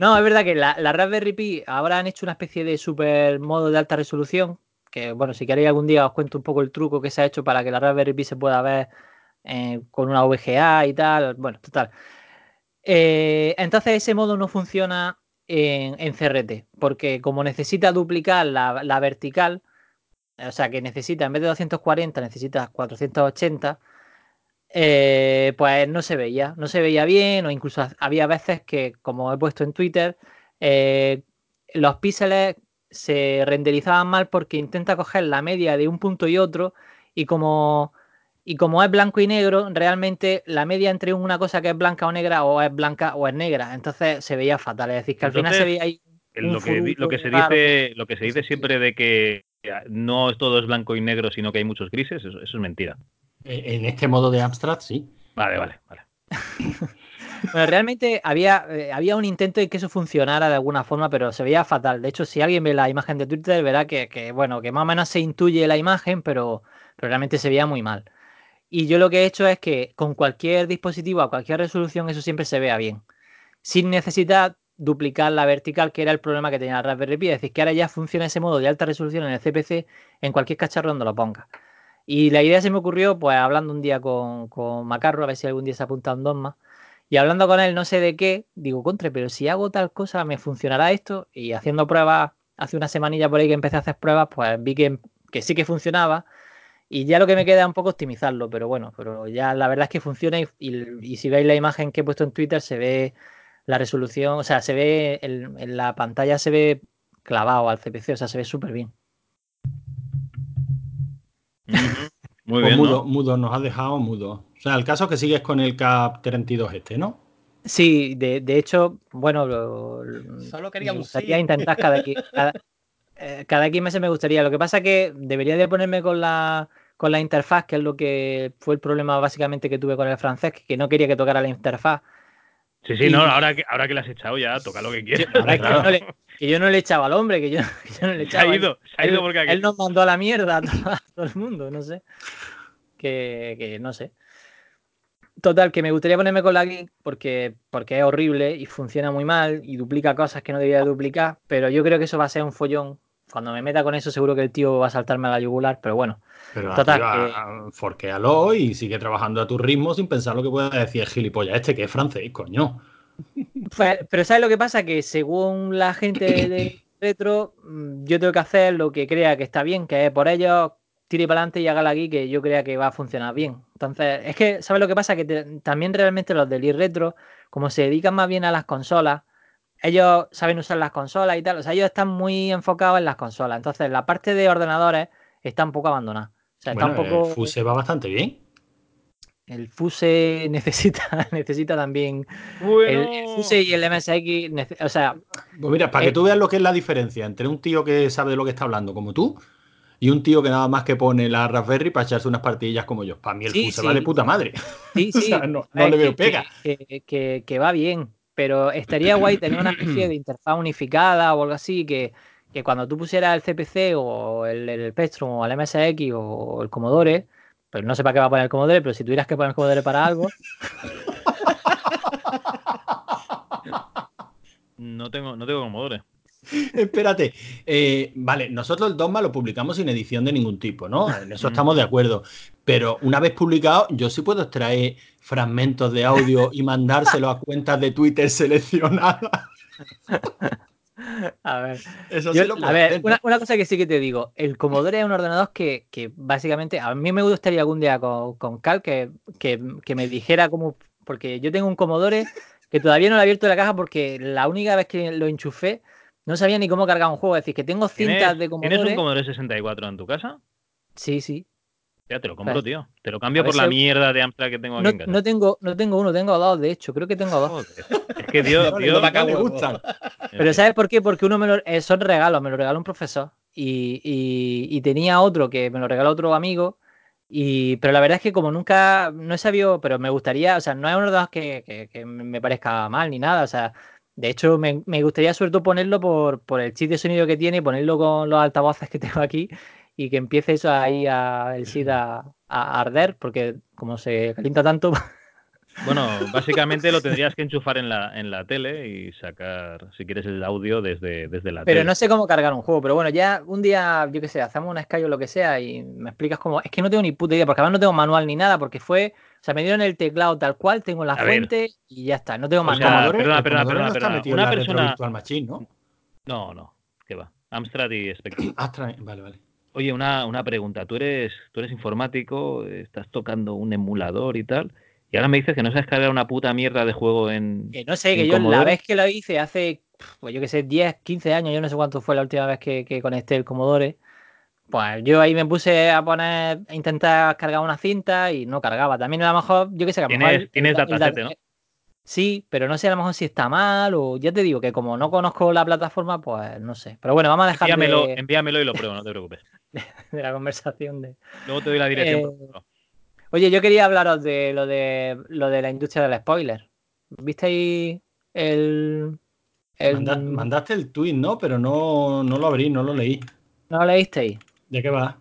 no, es verdad que la, la, Raspberry Pi ahora han hecho una especie de super modo de alta resolución. Que bueno, si queréis algún día os cuento un poco el truco que se ha hecho para que la Raspberry Pi se pueda ver eh, con una VGA y tal. Bueno, total. Eh, entonces ese modo no funciona en, CRT, porque como necesita duplicar la, vertical, o sea que necesita, en vez de 240, necesita 480, eh, pues no se veía, no se veía bien, o incluso había veces que, como he puesto en Twitter, eh, los píxeles se renderizaban mal porque intenta coger la media de un punto y otro, y como y como es blanco y negro, realmente la media entre una cosa que es blanca o negra o es blanca o es negra. Entonces se veía fatal. Es decir, que al final se veía ahí. Lo que, lo que, se dice, lo que se dice siempre de que no todo es blanco y negro, sino que hay muchos grises, eso, es mentira. E, en este modo de abstract, sí. Vale, vale, vale. bueno, realmente había, eh, había un intento de que eso funcionara de alguna forma, pero se veía fatal. De hecho, si alguien ve la imagen de Twitter, verá que, que bueno, que más o menos se intuye la imagen, pero, pero realmente se veía muy mal. Y yo lo que he hecho es que con cualquier dispositivo a cualquier resolución eso siempre se vea bien. Sin necesidad duplicar la vertical, que era el problema que tenía la Raspberry Pi. Es decir, que ahora ya funciona ese modo de alta resolución en el CPC en cualquier cacharro donde lo ponga. Y la idea se me ocurrió, pues hablando un día con, con Macarro, a ver si algún día se apunta un DOSMA. Y hablando con él, no sé de qué, digo, contra, pero si hago tal cosa, ¿me funcionará esto? Y haciendo pruebas, hace una semanilla por ahí que empecé a hacer pruebas, pues vi que, que sí que funcionaba y ya lo que me queda es un poco optimizarlo, pero bueno, pero ya la verdad es que funciona y, si veis la imagen que he puesto en Twitter se ve la resolución, o sea, se ve en la pantalla se ve clavado al CPC, o sea, se ve súper bien. Muy pues bien. mudo, mudo, nos ha dejado mudo. O sea, el caso es que sigues con el CAP 32 este, ¿no? Sí, de, hecho, bueno, solo quería intentar cada, cada, eh, cada X meses me gustaría. Lo que pasa es que debería de ponerme con la con la interfaz, que es lo que fue el problema básicamente que tuve con el francés, que no quería que tocara la interfaz. Sí, sí, no, ahora que, ahora que la has echado ya, toca lo que quieras. que, yo no le, echaba al hombre, que yo, no le echaba. Se ha ido, se ha ido porque Él nos mandó a la mierda a todo, el mundo, no sé. Que, que, no sé. Total, que me gustaría ponerme con la Geek porque, porque es horrible y funciona muy mal y duplica cosas que no debería duplicar, pero yo creo que eso va a ser un follón cuando me meta con eso, seguro que el tío va a saltarme a la yugular, pero bueno. Pero total, que... forquealo y sigue trabajando a tu ritmo sin pensar lo que pueda decir el gilipollas este, que es francés, coño. Pues, pero ¿sabes lo que pasa? Que según la gente de retro, mm, yo tengo que hacer lo que crea que está bien, que es por ellos, tire para adelante y haga la que yo crea que va a funcionar bien. Entonces, es que, ¿sabes lo que pasa? Que también realmente los del retro, como se dedican más bien a las consolas, ellos saben usar las consolas y tal, o sea, ellos están muy enfocados en las consolas. Entonces, la parte de ordenadores está un poco abandonada. O sea, está un poco... El Fuse va bastante bien. El Fuse necesita, necesita también. El, Fuse y el MSX. O sea. Pues mira, para que eh, tú veas lo que es la diferencia entre un tío que sabe de lo que está hablando, como tú, y un tío que nada más que pone la Raspberry para echarse unas partidillas como yo. Para mí el Fuse va de puta madre. Sí, sí. no, le veo pega. que, va bien pero estaría guay tener una especie de interfaz unificada o algo así que, cuando tú pusieras el CPC o el, el Spectrum o el MSX o el Commodore, pues no sé para qué va a poner el Commodore, pero si tuvieras que poner el Commodore para algo. No tengo, no tengo Commodore. Espérate, eh, vale, nosotros el Dogma lo publicamos sin edición de ningún tipo, ¿no? En eso estamos de acuerdo. Pero una vez publicado, yo sí puedo extraer fragmentos de audio y mandárselo a cuentas de Twitter seleccionadas. A ver, Eso sí lo a ver una, cosa que sí que te digo, el Commodore es un ordenador que, básicamente a mí me gustaría algún día con, con Cal que, que, me dijera cómo, porque yo tengo un Commodore que todavía no lo he abierto de la caja porque la única vez que lo enchufé no sabía ni cómo cargar un juego. Es decir, que tengo cintas de Commodore. ¿Tienes un Commodore 64 en tu casa? Sí, sí. Ya te lo compro, tío. Te lo cambio por la mierda de Amstrad que tengo aquí no, en casa. No tengo, no tengo uno, tengo dos, de hecho. Creo que tengo dos. Es que, tío, tío me gustan. Pero ¿sabes por qué? Porque uno me lo, eh, son regalos, me lo regaló un profesor. Y, y, tenía otro que me lo regaló otro amigo. Y, pero la verdad es que como nunca, no he sabido, pero me gustaría, o sea, no es uno de los que, que, que me parezca mal ni nada. O sea, de hecho, me, gustaría sobre todo ponerlo por, por el chip de sonido que tiene, ponerlo con los altavoces que tengo aquí y que empiece eso ahí a, el SID a, arder, porque como se calienta tanto. Bueno, básicamente lo tendrías que enchufar en la, en la tele y sacar, si quieres, el audio desde, desde la Pero tele. no sé cómo cargar un juego, pero bueno, ya un día, yo qué sé, hacemos una Sky o lo que sea y me explicas cómo. Es que no tengo ni puta idea, porque además no tengo manual ni nada, porque fue. O sea, me dieron el teclado tal cual, tengo la A ver. fuente y ya está. No tengo más nada. Perdona, perdona, perdona, no perdona. Una persona- Machine, ¿no? No, no, ¿qué va? Amstrad y Spectrum. Astra, vale, vale. Oye, una, una pregunta. Tú eres, tú eres informático, estás tocando un emulador y tal, y ahora me dices que no sabes cargar una puta mierda de juego en. Que no sé, que yo la vez que lo hice hace, pues yo qué sé, 10, 15 años, yo no sé cuánto fue la última vez que, que conecté el Commodore. Pues yo ahí me puse a poner, a intentar cargar una cinta y no cargaba. También a lo mejor, yo qué sé, que a lo mejor. Tienes- el- tienes el- el datasete, ¿no? Sí, pero no sé a lo mejor si está mal o ya te digo que como no conozco la plataforma, pues no sé. Pero bueno, vamos a dejar Envíamelo, de, envíamelo y lo pruebo, no te preocupes. de la conversación de. Luego te doy la dirección. Eh, por. Oye, yo quería hablaros de lo de lo de la industria del spoiler. ¿Visteis el, el Manda- mandaste el tweet, ¿no? Pero no, no lo abrí, no lo leí. ¿No lo leísteis? ¿De qué va?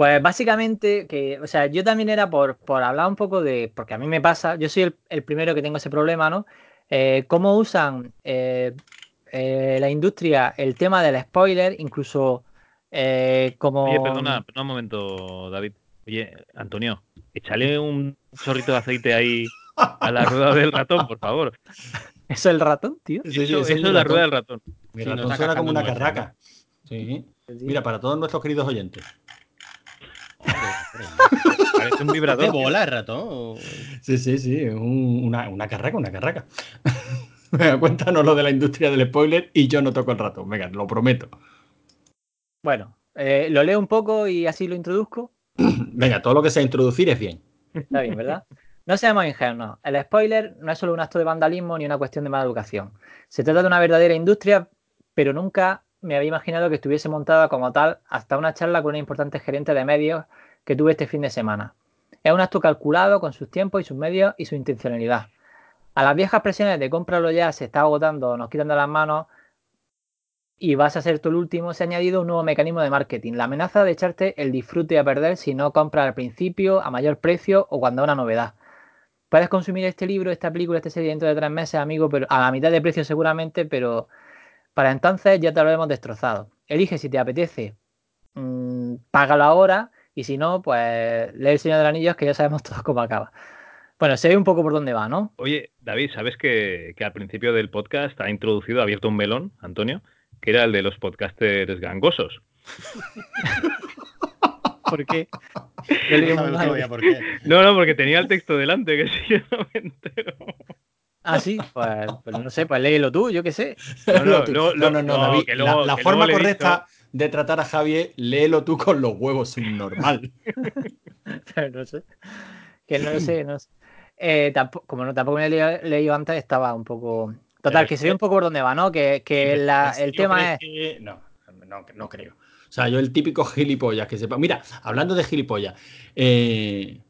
Pues básicamente, que, o sea, yo también era por, por hablar un poco de, porque a mí me pasa, yo soy el, el primero que tengo ese problema, ¿no? Eh, cómo usan eh, eh, la industria el tema del spoiler, incluso eh, como... Oye, perdona, perdona un momento, David. Oye, Antonio, échale un chorrito de aceite ahí a la rueda del ratón, por favor. ¿Eso es el ratón, tío? Sí, sí, eso es la ratón. rueda del ratón. Mi suena como una carraca. Sí. Mira, para todos nuestros queridos oyentes. Parece un ¿De vibrador. bola el ratón? o- Sí, sí, sí, un- una, una carraca, una carraca. Venga, cuéntanos lo de la industria del spoiler y yo no toco el ratón. Venga, lo prometo. Bueno, eh, lo leo un poco y así lo introduzco. Venga, todo lo que sea introducir es bien. Está bien, ¿verdad? No seamos ingenuos. El spoiler no es solo un acto de vandalismo ni una cuestión de mala educación. Se trata de una verdadera industria, pero nunca me había imaginado que estuviese montada como tal hasta una charla con una importante gerente de medios que tuve este fin de semana. Es un acto calculado con sus tiempos y sus medios y su intencionalidad. A las viejas presiones de cómpralo ya, se está agotando, nos quitan de las manos y vas a ser tú el último, se ha añadido un nuevo mecanismo de marketing, la amenaza de echarte el disfrute a perder si no compras al principio, a mayor precio o cuando una novedad. Puedes consumir este libro, esta película, esta serie de tres meses, amigo, pero a la mitad de precio seguramente, pero para entonces ya te lo hemos destrozado. Elige si te apetece, mm, págalo ahora y si no, pues lee El Señor de los Anillos que ya sabemos todos cómo acaba. Bueno, se ve un poco por dónde va, ¿no? Oye, David, ¿sabes que, que al principio del podcast ha introducido, ha abierto un melón, Antonio, que era el de los podcasters gangosos? ¿Por qué? No. No, no, porque tenía el texto delante, que si yo no me entero. Ah, sí, pues, pues no sé, pues léelo tú, yo qué sé. No, no, Tú- no, no, no, no, David. luego- la forma correcta de tratar a Javier, léelo tú con los huevos subnormal. Pero no sé. Que no lo sé, no sé. Eh, tampoco, como no, tampoco me he leído, leído antes, estaba un poco. Total, que es se ve un poco por dónde va, ¿no? Que, que la- ¿En serio el tema es. que- No, no, no creo. O sea, yo el típico gilipollas que sepa. Mira, hablando de gilipollas, eh,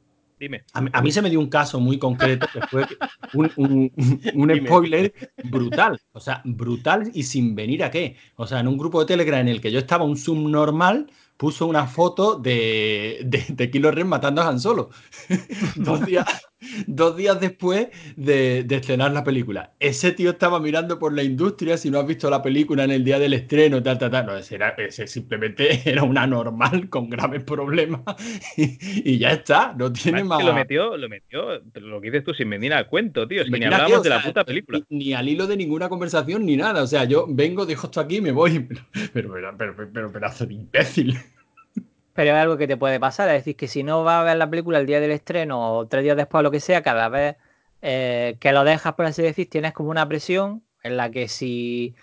Dime. a, mí, a mí se me dio un caso muy concreto que fue un, un- un spoiler brutal. O sea, brutal y sin venir a qué. O sea, en un grupo de Telegram en el que yo estaba, un subnormal puso una foto de, de, de Kylo Ren matando a Han Solo. dos, días, dos días después de, de estrenar la película. Ese tío estaba mirando por la industria, si no has visto la película en el día del estreno, tal, tal, tal. No, ese, era, ese simplemente era una normal con graves problemas y, y ya está, no tiene Además, más... que lo metió, lo metió, pero lo que dices tú, sin venir al cuento, tío. Que ni hablábamos de la sea, puta película. Ni, ni al hilo de ninguna conversación ni nada. O sea, yo vengo, dejo esto aquí y me voy. Pero, pero, pero, pero, pero pedazo de imbécil. Pero es algo que te puede pasar. Es decir, que si no vas a ver la película el día del estreno o tres días después o lo que sea, cada vez eh, que lo dejas, por así decir, tienes como una presión en la que si,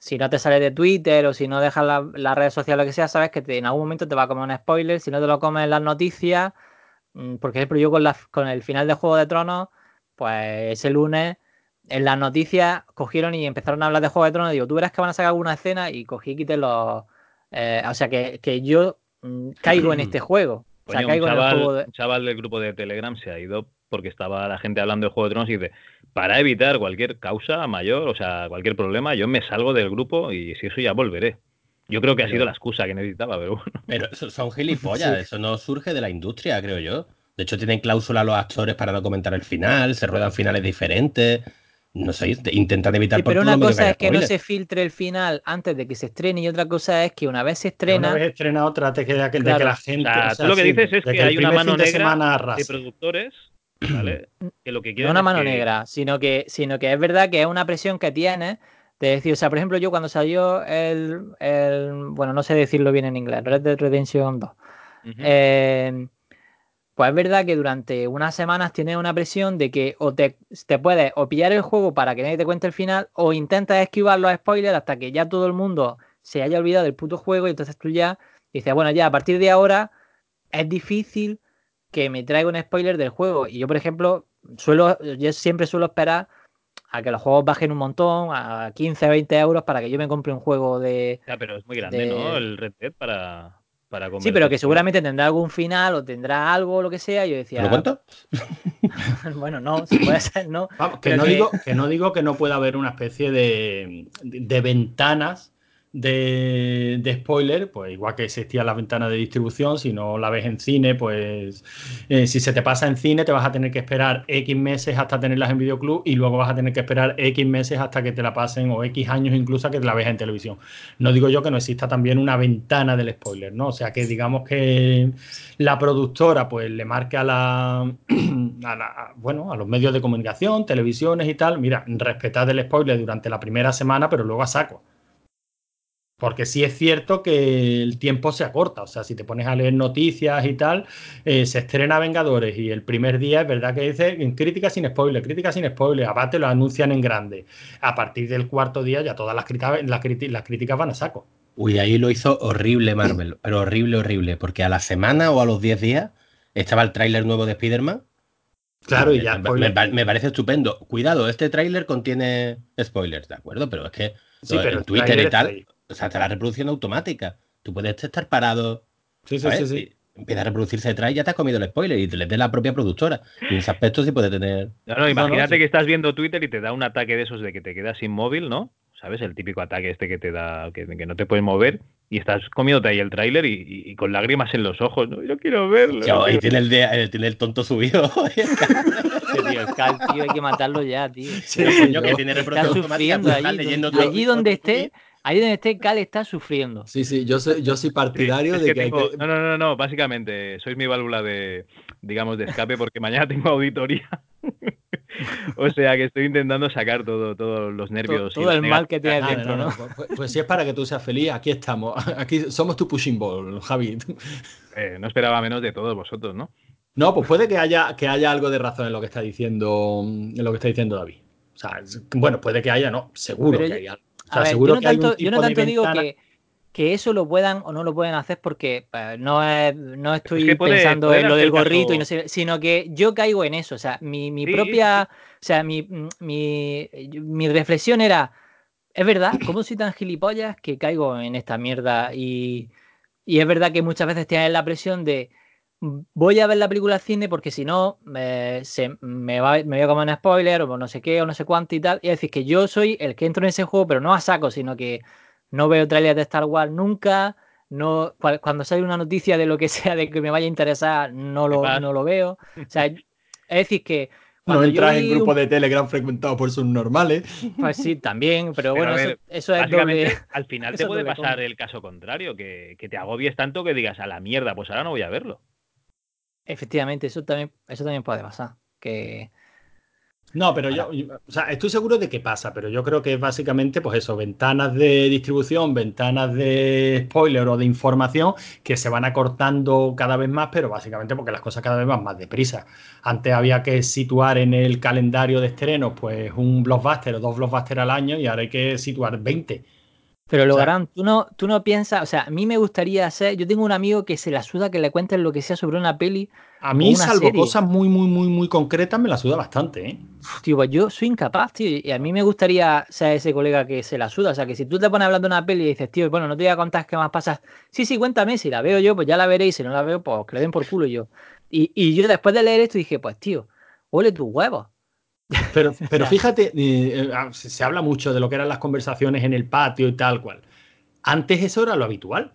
si no te sales de Twitter o si no dejas la- las redes sociales o lo que sea, sabes que te- en algún momento te va a comer un spoiler. Si no te lo comes en las noticias, mm, por yo con, la- con el final de Juego de Tronos, pues ese lunes en las noticias cogieron y empezaron a hablar de Juego de Tronos. Digo, tú verás que van a sacar alguna escena y cogí y quité los. eh, o sea, que, que yo caigo en este juego. O sea, Coño, un, caigo en el chaval, juego de. un chaval del grupo de Telegram se ha ido porque estaba la gente hablando de Juego de Tronos y dice, para evitar cualquier causa mayor, o sea, cualquier problema, yo me salgo del grupo y si eso ya volveré. Yo creo que ha sido la excusa que necesitaba, pero bueno. Pero son gilipollas, eso no surge de la industria, creo yo. De hecho, tienen cláusula los actores para no comentar el final, se ruedan finales diferentes. No sé, intentan evitar sí, Pero una cosa es que no se filtre el final antes de que se estrene y otra cosa es que una vez se estrena. Una vez estrena otra, te queda que, de que la gente. O sea, tú lo que dices es que, hay una mano negra de, productores. ¿vale? Que lo que no una mano negra, sino que, sino que es verdad que es una presión que tienes de decir, o sea, por ejemplo, yo cuando salió el, el bueno, no sé decirlo bien en inglés, Red Dead Redemption 2. eh, pues es verdad que durante unas semanas tienes una presión de que o te, te, puedes o pillar el juego para que nadie te cuente el final o intentas esquivar los spoilers hasta que ya todo el mundo se haya olvidado del puto juego y entonces tú ya dices, bueno, ya a partir de ahora es difícil que me traiga un spoiler del juego. Y yo, por ejemplo, suelo, yo siempre suelo esperar a que los juegos bajen un montón, a 15, 20 euros para que yo me compre un juego de... Ya, pero es muy grande, ¿no? El Red Dead para sí, pero que seguramente tendrá algún final o tendrá algo o lo que sea. Yo decía. ¿Lo cuento? bueno, no, puede ser, no. que, no Digo, que no digo que no pueda haber una especie de, de ventanas de, spoiler, pues igual que existía la ventana de distribución, si no la ves en cine, pues eh, si se te pasa en cine te vas a tener que esperar X meses hasta tenerlas en videoclub y luego vas a tener que esperar X meses hasta que te la pasen o X años incluso a que te la veas en televisión. No digo yo que no exista también una ventana del spoiler, ¿no? O sea que digamos que la productora pues le marque a la, a la bueno, a los medios de comunicación, televisiones y tal, mira, respetad el spoiler durante la primera semana, pero luego a saco. Porque sí es cierto que el tiempo se acorta. O sea, si te pones a leer noticias y tal, eh, se estrena Vengadores y el primer día es verdad que dice crítica sin spoiler, crítica sin spoiler, aparte lo anuncian en grande. A partir del cuarto día ya todas las, críticas, las, críticas van a saco. Uy, ahí lo hizo horrible Marvel, pero horrible, horrible, porque a la semana o a los 10 días estaba el tráiler nuevo de Spider-Man. Claro, y ya. Me, parece estupendo. Cuidado, este tráiler contiene spoilers, ¿de acuerdo? Pero es que sí, pero en Twitter y tal o sea, está la reproducción automática. Tú puedes estar parado. Sí, sí, sí, sí. Empieza a reproducirse detrás y ya te has comido el spoiler y te le de la propia productora. Y en ese aspecto sí puede tener. No, no, imagínate que estás viendo Twitter y te da un ataque de esos de que te quedas inmóvil, ¿no? ¿Sabes? El típico ataque este que te da, que, no te puedes mover y estás comiéndote ahí el tráiler y, con lágrimas en los ojos, ¿no? Yo quiero verlo. y tiene el, eh, tiene el tonto subido. tío, el cal, tío, hay que matarlo ya, tío. Sí, coño, que tiene reproducción allí, allí donde esté Ahí donde esté Cal está sufriendo. Sí, sí, yo soy, yo soy partidario de que, No, no, no, no, básicamente sois mi válvula de, digamos, de escape porque mañana tengo auditoría. o sea que estoy intentando sacar todo, todos los nervios. Todo, el mal que tienes dentro, ¿no? Pues, pues, pues, si es para que tú seas feliz, aquí estamos. Aquí somos tu pushing ball, Javi. Eh, no esperaba menos de todos vosotros, ¿no? No, pues puede que haya, que haya algo de razón en lo que está diciendo, en lo que está diciendo David. O sea, bueno, puede que haya, no, seguro que haya algo yo no tanto, digo que, eso lo puedan o no lo pueden hacer porque eh, no, no estoy pensando en lo del gorrito, y no sé, sino que yo caigo en eso. O sea, mi, propia, o sea, mi, mi, reflexión era, es verdad, ¿cómo soy tan gilipollas que caigo en esta mierda? Y, y es verdad que muchas veces tienes la presión de voy a ver la película al cine porque si no me, va, me voy a comer un spoiler o no sé qué o no sé cuánto y tal. Y es decir, que yo soy el que entro en ese juego, pero no a saco, sino que no veo trailers de Star Wars nunca. No, cuando sale una noticia de lo que sea de que me vaya a interesar, no lo, no lo veo. O sea, es decir, que. No entras en grupo de Telegram frecuentado por sus normales. Pues sí, también, pero, bueno, eso, es doble. Al final te puede pasar el caso contrario, que, que te agobies tanto que digas a la mierda, pues ahora no voy a verlo. Efectivamente, eso también, eso también puede pasar. Que... No, pero yo, o sea, estoy seguro de que pasa, pero yo creo que es básicamente, pues eso, ventanas de distribución, ventanas de spoiler o de información que se van acortando cada vez más, pero básicamente porque las cosas cada vez van más deprisa. Antes había que situar en el calendario de estrenos, pues un blockbuster o dos blockbusters al año y ahora hay que situar 20 pero lo harán, tú no, tú no piensas, o sea, a mí me gustaría hacer, yo tengo un amigo que se la suda que le cuenten lo que sea sobre una peli. A mí, salvo cosas muy, muy, muy, muy concretas, me la suda bastante, ¿eh? tío, pues yo soy incapaz, tío, y a mí me gustaría ser ese colega que se la suda, o sea, que si tú te pones hablando de una peli y dices, tío, bueno, no te voy a contar qué más pasa, sí, sí, cuéntame, si la veo yo, pues ya la veréis, si no la veo, pues que le den por culo yo. Y, y yo después de leer esto dije, pues tío, huele tus huevos. Pero, pero fíjate, eh, eh, ah, se habla mucho de lo que eran las conversaciones en el patio y tal cual. Antes eso era lo habitual.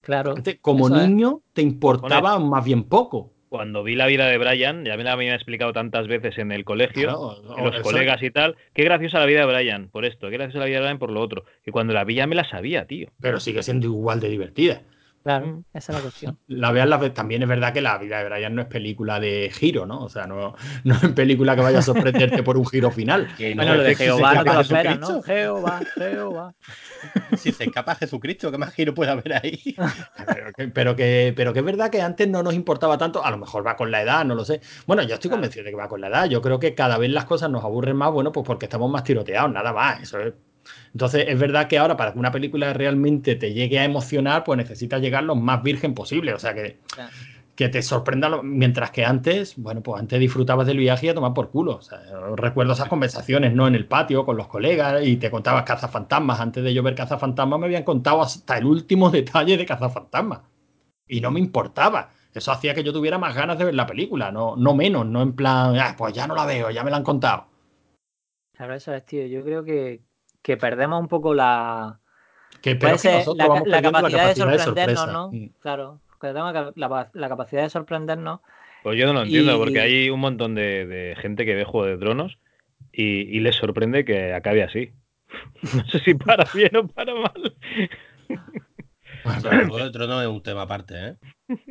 Claro. como niño te importaba más bien poco. cuando vi la vida de Brian, ya me la habían explicado tantas veces en el colegio, en los colegas y tal, qué graciosa la vida de Brian por esto, qué graciosa la vida de Brian por lo otro. Y cuando la vi ya me la sabía, tío. Pero sigue siendo igual de divertida. Claro, esa es la cuestión. La vean la también es verdad que la vida de Brian no es película de giro, ¿no? O sea, no, no es película que vaya a sorprenderte por un giro final. bueno, lo de Jehová no te lo esperas, ¿no? Jehová, Jehová. Si se escapa Jesucristo, ¿qué más giro puede haber ahí? pero, que, pero, que, es verdad que antes no nos importaba tanto, a lo mejor va con la edad, no lo sé. Bueno, yo estoy convencido de que va con la edad. Yo creo que cada vez las cosas nos aburren más, bueno, pues porque estamos más tiroteados, nada más. Eso es entonces, es verdad que ahora para que una película realmente te llegue a emocionar, pues necesitas llegar lo más virgen posible. O sea, que, que te sorprenda. mientras que antes, bueno, pues antes disfrutabas del viaje y a tomar por culo. O sea, recuerdo esas conversaciones, ¿no? En el patio con los colegas y te contabas cazafantasmas. Antes de yo ver cazafantasmas me habían contado hasta el último detalle de cazafantasmas. Y no me importaba. Eso hacía que yo tuviera más ganas de ver la película, no, no menos, no en plan, ah, pues ya no la veo, ya me la han contado. Claro, eso es, tío. Yo creo que, que perdemos un poco la, que, la, capacidad de sorprendernos, ¿no? Mm. Claro, perdemos la, capacidad de sorprendernos. Pues yo no lo entiendo, porque hay un montón de, gente que ve Juego de Tronos y, les sorprende que acabe así. No sé si para bien o para mal. Juego de Tronos es un tema aparte, ¿eh?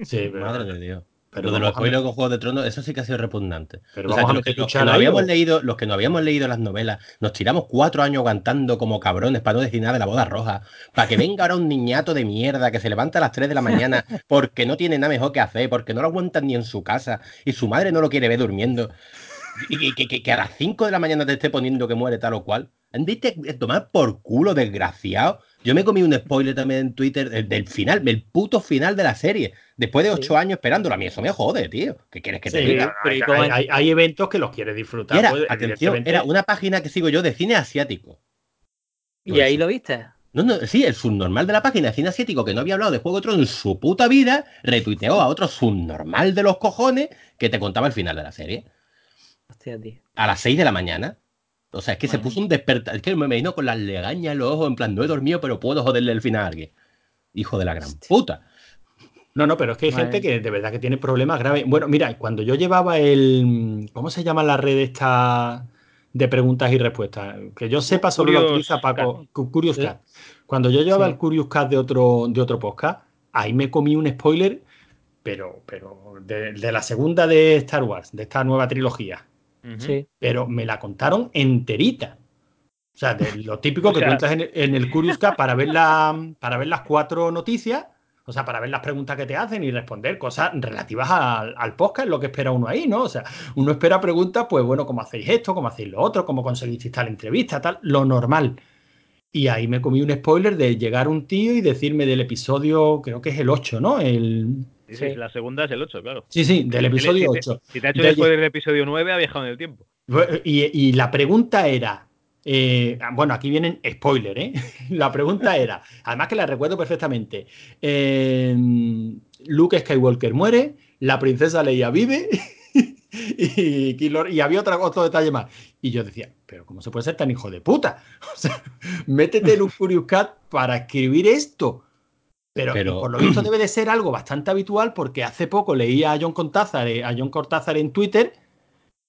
Sí, Madre de Dios. Pero de los spoilers con Juego de Tronos, eso sí que ha sido repugnante. Pero o sea, que los, que, no habíamos leído, los que no habíamos leído las novelas, nos tiramos cuatro años aguantando como cabrones para no decir nada de la boda roja. Para que venga ahora un niñato de mierda que se levanta a las 3 de la mañana porque no tiene nada mejor que hacer, porque no lo aguantan ni en su casa y su madre no lo quiere ver durmiendo. Y que, a las 5 de la mañana te esté poniendo que muere tal o cual. ¿Viste? Tomar por culo, desgraciado. Yo me comí un spoiler también en Twitter del, final, del puto final de la serie. Después de ocho años esperándolo. A mí eso me jode, tío. ¿Qué quieres que te diga? Hay, eventos que los quieres disfrutar. Era, pues, atención, era una página que sigo yo de cine asiático. ¿Y ahí lo viste? No, no, sí, el subnormal de la página de cine asiático que no había hablado de Juego de Tronos en su puta vida, retuiteó a otro subnormal de los cojones que te contaba el final de la serie. Hostia, tío. A las 6 de la mañana. O sea, es que se puso un despertar. Es que me vino con las legañas en los ojos, en plan, no he dormido, pero puedo joderle el final a alguien. Hijo de la gran puta. No, no, pero es que hay gente que de verdad que tiene problemas graves. Bueno, mira, cuando yo llevaba el. ¿Cómo se llama la red esta de preguntas y respuestas? Que yo sepa, solo lo utiliza Paco. Curious Cat. Cuando yo llevaba el Curious Cat de otro, de otro podcast, ahí me comí un spoiler, pero, pero de, la segunda de Star Wars, de esta nueva trilogía. Sí. Pero me la contaron enterita. O sea, de lo típico que tú entras en, el Curious Cat para ver, la, para ver las cuatro noticias o sea, para ver las preguntas que te hacen y responder cosas relativas al, podcast, lo que espera uno ahí, ¿no? O sea, uno espera preguntas, pues bueno, ¿cómo hacéis esto? ¿Cómo hacéis lo otro? ¿Cómo conseguisteis tal entrevista? Tal, lo normal. Y ahí me comí un spoiler de llegar un tío y decirme del episodio, creo que es el 8, ¿no? El... Sí, la segunda es el 8, claro. Sí, sí, del episodio 8. Si te, ha hecho después del episodio 9, ha viajado en el tiempo. y la pregunta era, eh, bueno, aquí vienen spoiler, ¿eh? La pregunta era, además que la recuerdo perfectamente. Eh, Luke Skywalker muere, la princesa Leia vive y, y, había otra, otro detalle más. Y yo decía, pero ¿cómo se puede ser tan hijo de puta? O sea, métete en un Furious Cat para escribir esto. Pero, por lo visto debe de ser algo bastante habitual porque hace poco leía a John Cortázar, a John Cortázar en Twitter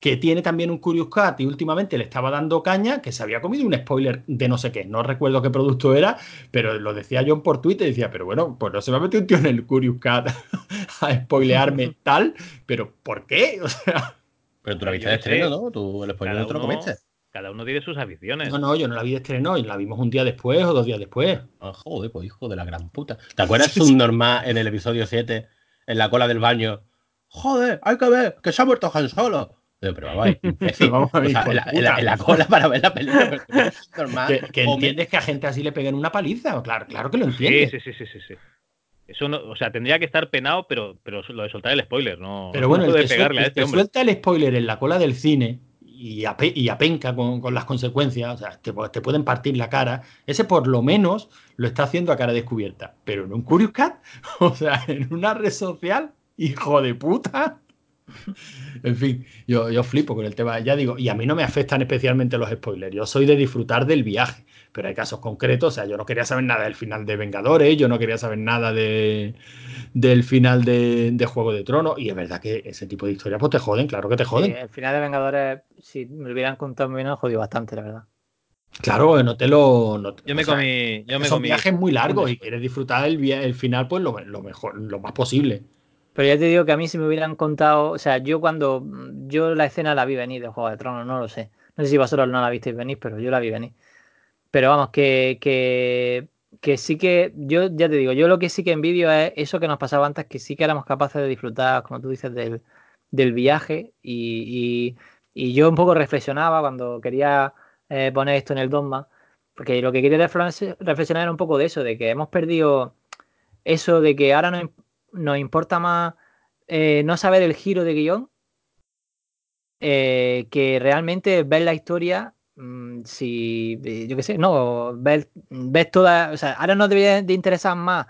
que tiene también un Curious Cat y últimamente le estaba dando caña, que se había comido un spoiler de no sé qué, no recuerdo qué producto era, pero lo decía John por Twitter y decía, pero bueno, pues no se me ha metido un tío en el Curious Cat a spoilearme tal, pero ¿por qué? O sea... Pero tú la viste de estreno, ¿no? Tú el spoiler no te lo comiste. Cada uno tiene sus aficiones. No, no, yo no la vi de estreno y la vimos un día después o dos días después. Ah, joder, pues hijo de la gran puta. ¿Te acuerdas un normal en el episodio 7, en la cola del baño? Joder, hay que ver, que se ha muerto Han Solo. Pero vamos a ver. en, la, cola para ver la película. normal. Que, entiendes que a gente así le peguen una paliza. Claro, claro que lo entiendes. Sí, sí, sí, sí, sí. Eso no, o sea, tendría que estar penado, pero, pero lo de soltar el spoiler, no. Pero bueno, el que, pegarle a este suelta el spoiler en la cola del cine y, y apenca con, con, las consecuencias, o sea, te, te, pueden partir la cara. Ese por lo menos lo está haciendo a cara descubierta. Pero en un Curious Cat, o sea, en una red social, hijo de puta. en fin, yo, yo flipo con el tema. Ya digo, y a mí no me afectan especialmente los spoilers. Yo soy de disfrutar del viaje, pero hay casos concretos. O sea, yo no quería saber nada del final de Vengadores, yo no quería saber nada de, del final de, Juego de Tronos. Y es verdad que ese tipo de historias pues te joden, claro que te joden. el final de Vengadores, si me hubieran contado, me hubieran jodido bastante, la verdad. Claro, no te lo. yo me comí. Yo me son viajes muy largos y quieres disfrutar el, el final, pues lo, mejor, lo más posible. Pero ya te digo que a mí si me hubieran contado, o sea, yo cuando yo la escena la vi venir de Juego de Tronos, no lo sé. No sé si vosotros no la visteis venir, pero yo la vi venir. Pero vamos, que, que, que sí que, yo ya te digo, yo lo que sí que envidio es eso que nos pasaba antes, que sí que éramos capaces de disfrutar, como tú dices, del, del viaje. Y, y, yo un poco reflexionaba cuando quería eh, poner esto en el dogma, porque lo que quería reflexionar era un poco de eso, de que hemos perdido eso de que ahora nos, importa más eh, no saber el giro de guion eh, que realmente ver la historia si yo qué sé no ver, ver toda o sea ahora nos debería de interesar más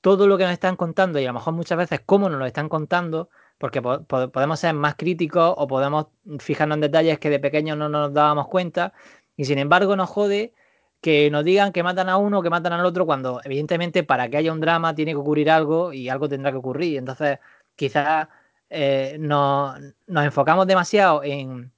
todo lo que nos están contando y a lo mejor muchas veces cómo nos lo están contando porque podemos ser más críticos o podemos fijarnos en detalles que de pequeños no nos dábamos cuenta y sin embargo nos jode que nos digan que matan a uno, que matan al otro, cuando evidentemente para que haya un drama tiene que ocurrir algo y algo tendrá que ocurrir. Entonces, quizás eh, nos, enfocamos demasiado en,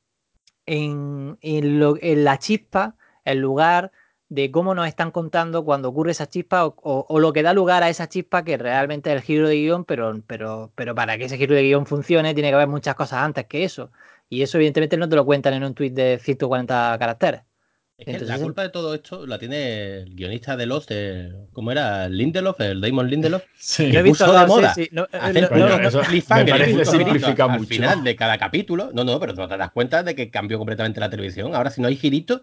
en, la chispa, en lugar de cómo nos están contando cuando ocurre esa chispa o, lo que da lugar a esa chispa que realmente es el giro de guion, pero, pero, pero para que ese giro de guion funcione tiene que haber muchas cosas antes que eso. Y eso evidentemente no te lo cuentan en un tweet de 140 caracteres la culpa de todo esto la tiene el guionista de Lost, ¿cómo era? Lindelof, el Damon Lindelof. Sí. he visto de moda. Sí, no, Hacer al final de cada capítulo. No, no, pero no te das cuenta de que cambió completamente la televisión. Ahora, si no hay girito,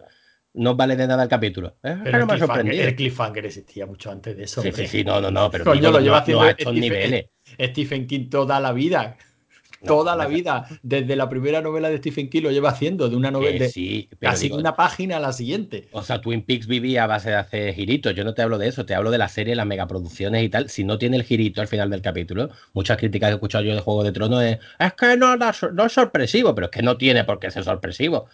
no vale de nada el capítulo. Pero el, cliffhanger, el cliffhanger existía mucho antes de eso. Sí, sí, sí, no, no, no, pero Coño, lo lleva haciendo a estos niveles. Stephen King toda la vida toda la vida, desde la primera novela de Stephen King lo lleva haciendo, de una novela de casi una página a la siguiente. O sea, Twin Peaks vivía a base de hacer giritos. Yo no te hablo de eso, te hablo de la serie, las megaproducciones y tal. Si no tiene el girito al final del capítulo, muchas críticas que he escuchado yo de Juego de Tronos es, es que no, no es sorpresivo, pero es que no tiene por qué ser sorpresivo.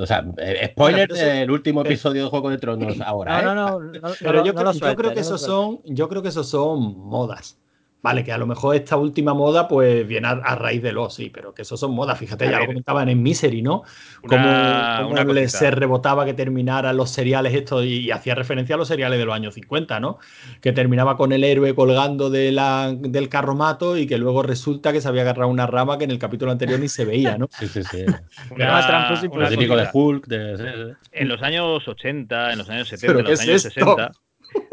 O sea, eh, spoiler del último episodio de Juego de Tronos ahora. No, no, no, Pero yo, creo que esos son, yo creo que esos son modas. Vale, que a lo mejor esta última moda pues viene a, raíz de los, sí, pero que eso son modas. Fíjate, ya lo comentaban en Misery, ¿no? Como se rebotaba que terminara los seriales esto y, hacía referencia a los seriales de los años 50, ¿no? Que terminaba con el héroe colgando de la, del carromato y que luego resulta que se había agarrado una rama que en el capítulo anterior ni se veía, ¿no? sí, sí, sí. una, de Hulk. De... En los años 80, en los años 70, en los años 60.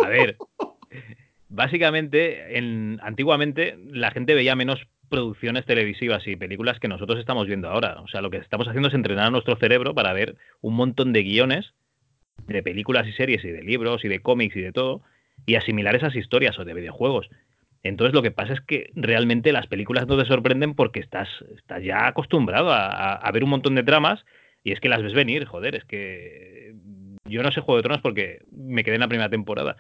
A ver, básicamente, en, antiguamente la gente veía menos producciones televisivas y películas que nosotros estamos viendo ahora. O sea, lo que estamos haciendo es entrenar a nuestro cerebro para ver un montón de guiones de películas y series y de libros y de cómics y de todo y asimilar esas historias o de videojuegos. Entonces lo que pasa es que realmente las películas no te sorprenden porque estás, estás ya acostumbrado a, a, ver un montón de tramas y es que las ves venir, joder, es que yo no sé Juego de Tronos porque me quedé en la primera temporada,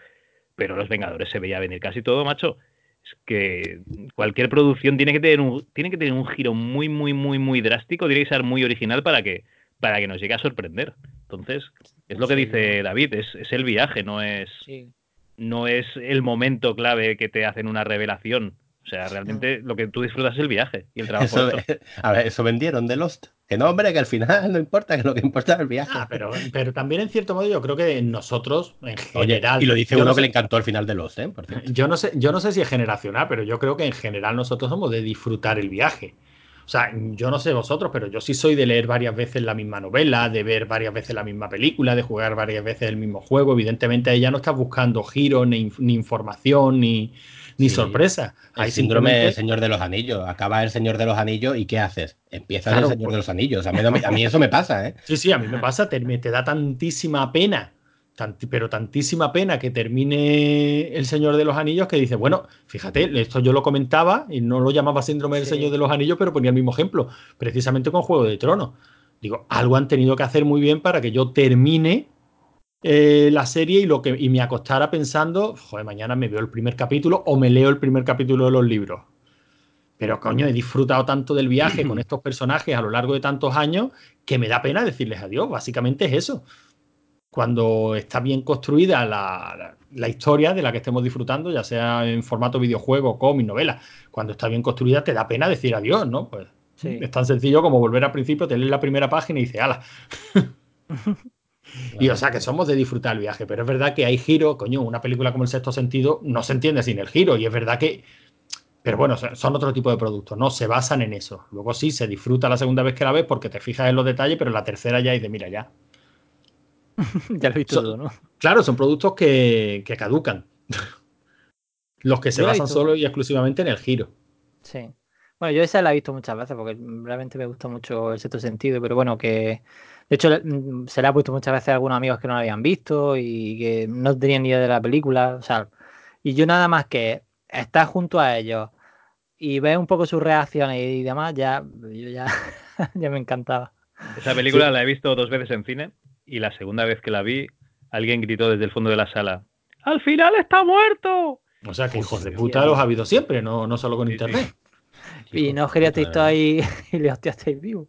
pero Los Vengadores se veía venir casi todo, macho. Es que cualquier producción tiene que tener un, tiene que tener un giro muy, muy, muy, muy drástico, tiene que ser muy original para que, para que nos llegue a sorprender. Entonces, es lo que dice David, es, es, el viaje, no es, no es el momento clave que te hacen una revelación. O sea, realmente lo que tú disfrutas es el viaje y el trabajo. a ver, eso vendieron de Lost. Que no, hombre, que al final no importa, que lo que importa es el viaje. Ah, pero, pero también en cierto modo yo creo que nosotros, en general. y lo dice uno que le encantó al final de Lost, ¿eh? yo, no sé, yo no sé si es generacional, pero yo creo que en general nosotros somos de disfrutar el viaje. O sea, yo no sé vosotros, pero yo sí soy de leer varias veces la misma novela, de ver varias veces la misma película, de jugar varias veces el mismo juego. Evidentemente, ella no está buscando giro, ni, ni información, ni, ni sorpresa. Hay síndrome del Señor de los Anillos. Acaba el Señor de los Anillos y ¿qué haces? Empieza el Señor de los Anillos. A mí, eso me pasa, ¿eh? Sí, sí, a mí me pasa. Te, te da tantísima pena, pero tantísima pena que termine el Señor de los Anillos que dice, bueno, fíjate, esto yo lo comentaba y no lo llamaba síndrome del Señor de los Anillos, pero ponía el mismo ejemplo, precisamente con Juego de Tronos. Digo, algo han tenido que hacer muy bien para que yo termine eh, la serie y, lo que, y me acostara pensando, joder, mañana me veo el primer capítulo o me leo el primer capítulo de los libros. Pero coño, he disfrutado tanto del viaje con estos personajes a lo largo de tantos años que me da pena decirles adiós. Básicamente es eso. cuando está bien construida la, la, historia de la que estemos disfrutando, ya sea en formato videojuego, cómic, novela, cuando está bien construida te da pena decir adiós, ¿no? Pues es tan sencillo como volver al principio, te lees la primera página y dices, ala. y o sea que somos de disfrutar el viaje, pero es verdad que hay giro, coño, una película como El Sexto Sentido no se entiende sin el giro, y es verdad que pero bueno, son otro tipo de productos, ¿no? Se basan en eso. Luego sí, se disfruta la segunda vez que la ves porque te fijas en los detalles, pero la tercera ya y de mira ya. ya lo he visto todo, ¿no? Claro, son productos que, caducan. los que se basan solo y exclusivamente en el giro. Sí. Bueno, yo esa la he visto muchas veces porque realmente me gusta mucho el sexto sentido, pero bueno, que de hecho mm, se la ha puesto muchas veces a algunos amigos que no la habían visto y que no tenían ni idea de la película, o sea, y yo nada más que estar junto a ellos y ver un poco sus reacciones y demás, ya, yo ya, ya me encantaba. Esa película la he visto dos veces en cine y la segunda vez que la vi, alguien gritó desde el fondo de la sala: ¡Al final está muerto! O sea que hijos de puta los ha habido siempre, no, no solo con internet. Y no queríais todo ahí y le hostiasteis vivo.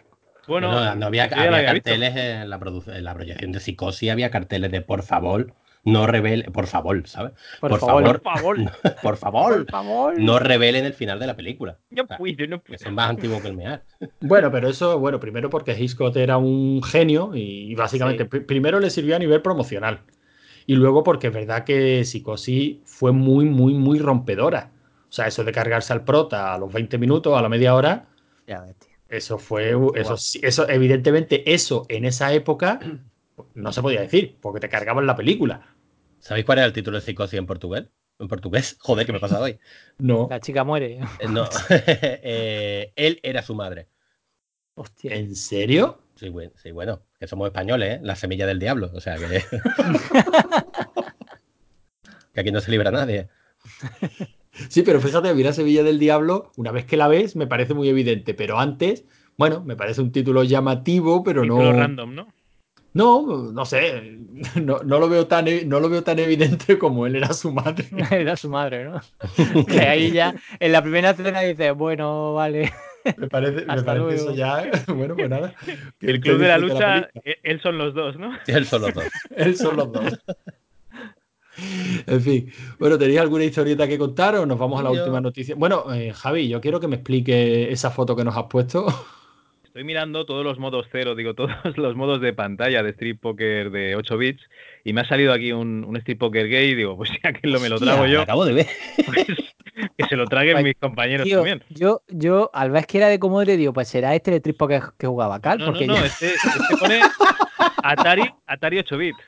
Bueno, no, había, carteles en la, en la proyección de psicosis, había carteles de por favor, no revele, por favor, ¿sabes? Por, favor, por favor, por favor, no revelen el final de la película. Yo puedo, no puedo. Es más antiguo que el mear. Bueno, pero eso, bueno, primero porque Hitchcock era un genio y, básicamente primero le sirvió a nivel promocional y luego porque es verdad que Psicosis fue muy, muy, muy rompedora. O sea, eso de cargarse al prota a los 20 minutos, a la media hora, eso fue, eso, eso, evidentemente, eso en esa época no se podía decir, porque te cargaban la película. ¿Sabéis cuál era el título de Psicosis en portugués? En portugués, joder, ¿qué me pasa hoy? No. La chica muere. Eh, no. Eh, él era su madre. Hostia. ¿En serio? Sí, bueno, sí, bueno, que somos españoles, ¿eh? La semilla del diablo. O sea que. que aquí no se libra nadie. Sí, pero fíjate, mira Sevilla del Diablo, una vez que la ves, me parece muy evidente, pero antes, bueno, me parece un título llamativo, pero título no. random, ¿no? No, no sé, no, lo veo tan, e, no lo veo tan evidente como él era su madre. era su madre, ¿no? que ahí ya, en la primera escena dice, bueno, vale. Me parece, me parece eso ya, bueno, pues nada. El club de la lucha, e, él son los dos, ¿no? Él son los dos. él son los dos. En fin, bueno, ¿tenéis alguna historieta que contar o nos vamos a la última noticia? Bueno, eh, Javi, yo quiero que me explique esa foto que nos has puesto. Estoy mirando todos los modos cero, digo, todos los modos de pantalla de Street Poker de 8 bits y me ha salido aquí un, un Street Poker gay y digo, pues ya que lo me lo trago yo. acabo de ver. Pues, que se lo traguen mis compañeros también. Yo, yo, al ver que era de Commodore, digo, pues será este el Street Poker que jugaba Cal. No, porque no, no, este, este pone Atari, Atari 8 bits.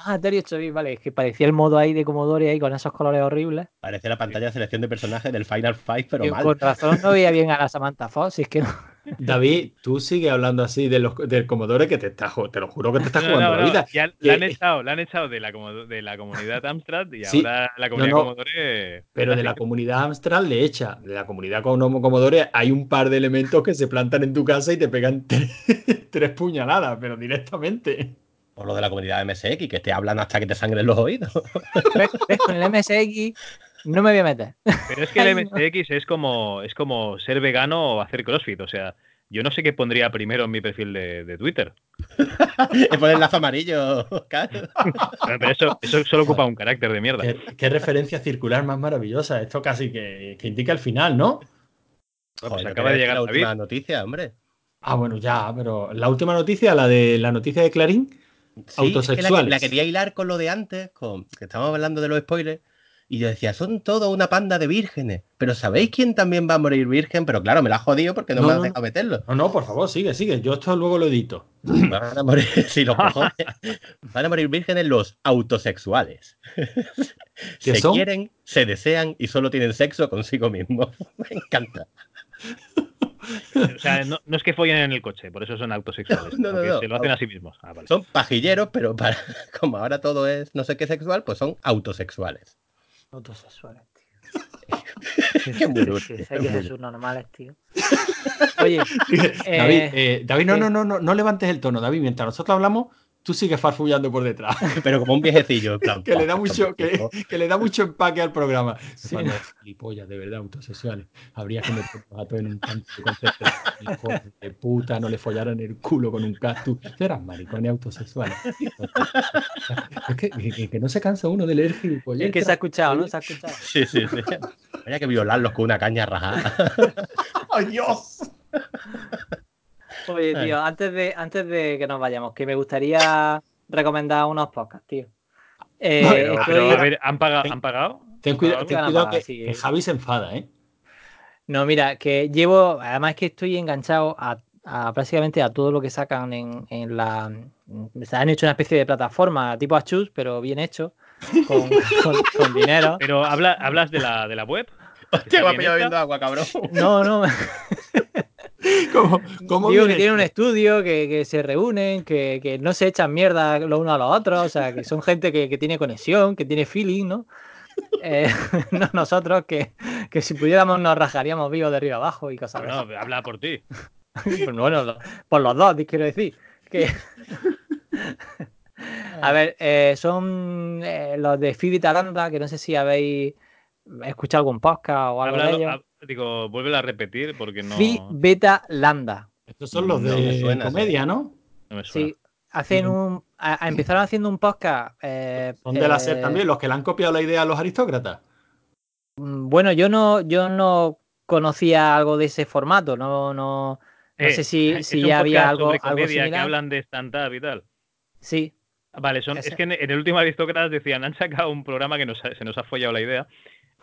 Ah, Atari 8 bits, vale, es que parecía el modo ahí de Commodore ahí con esos colores horribles. Parece la pantalla de selección de personajes del Final Fight, pero mal. Con razón no veía bien a la Samantha Fox, es que no. David, tú sigues hablando así de los, del Commodore que te está, te lo juro que te está jugando la vida. Ya la han echado, la han echado de la, de la comunidad Amstrad y ahora la comunidad Commodore. Pero de la comunidad Amstrad le echa. De la comunidad Commodore hay un par de elementos que se plantan en tu casa y te pegan tres puñaladas, pero directamente. O lo de la comunidad MSX, que te hablan hasta que te sangren los oídos. Con el MSX no me voy a meter. Pero es que el MSX es como, es como ser vegano o hacer CrossFit. O sea, yo no sé qué pondría primero en mi perfil de, Twitter. Es poner el lazo amarillo. Pero eso, eso solo ocupa un carácter de mierda. Qué, referencia circular más maravillosa. Esto casi que, indica el final, ¿no? pues acaba de llegar la última noticia, hombre. Ah, bueno, ya, pero la última noticia, la de la noticia de Clarín, autosexual. la, quería hilar con lo de antes, con que estábamos hablando de los spoilers. Y yo decía, son toda una panda de vírgenes. Pero ¿sabéis quién también va a morir virgen? Pero claro, me la ha jodido porque no, me has dejado meterlo. No, no, por favor, sigue, sigue. Yo esto luego lo edito. Van a morir, si los van a morir vírgenes los autosexuales. se quieren, se desean y solo tienen sexo consigo mismos. me encanta. O sea, no, es que follen en el coche, por eso son autosexuales. No, no, se lo hacen a sí mismos. Ah, son pajilleros, pero para, como ahora todo es no sé qué sexual, pues son autosexuales. Autosexuales, tío. Qué que son normales, tío. Oye, David, eh, eh, David, no, no, no, no, no levantes el tono, David. Mientras nosotros hablamos, tú sigues farfullando por detrás. Pero como un viejecillo, que, le da mucho, que, le da mucho empaque al programa. Sí. de verdad, autosexuales. Habría que meter a todo en un canto de de puta, no le follaron el culo con un cactus. Eran maricones autosexuales. es que, que, no se cansa uno de leer gilipollas. Es que se ha escuchado, ¿no? Se ha escuchado. Sí, sí, sí. Habría que violarlos con una caña rajada. ¡Ay, Dios! Oye, tío, antes de, antes de que nos vayamos, que me gustaría recomendar unos podcasts, tío. Eh, pero, a ver, ¿han pagado? ¿Han pagado? Ten, cuidado, que, Javi se enfada, ¿eh? No, mira, que llevo, además que estoy enganchado a, prácticamente a todo lo que sacan en, en, la... Se han hecho una especie de plataforma tipo Achus, pero bien hecho, con, con, dinero. Pero habla, hablas de la, de la web. Hostia, me ha pillado viendo agua, cabrón. No, no. ¿Cómo, Digo que tienen un estudio, que, se reúnen, que, no se echan mierda los unos a los otros, o sea, que son gente que, tiene conexión, que tiene feeling, ¿no? Eh, nosotros que, si pudiéramos nos rajaríamos vivos de arriba abajo y cosas No, habla por ti. bueno, por los dos, quiero decir. Que... a ver, eh, son eh, los de Phoebe Taranda, que no sé si habéis escuchado algún podcast o algo de ellos. Digo, vuelve a repetir porque no. Phi Beta Lambda. Estos son los de comedia, ¿no? Sí, hacen un. empezaron haciendo un podcast. Eh, ¿Son de la SER también los que le han copiado la idea a los aristócratas? Mm, bueno, yo no, yo no conocía algo de ese formato, no, no, no sé si, si ya había algo, algo similar. que hablan de stand-up y tal. Sí. Vale, son, es que en, el último Aristócratas decían, han sacado un programa que se nos ha follado la idea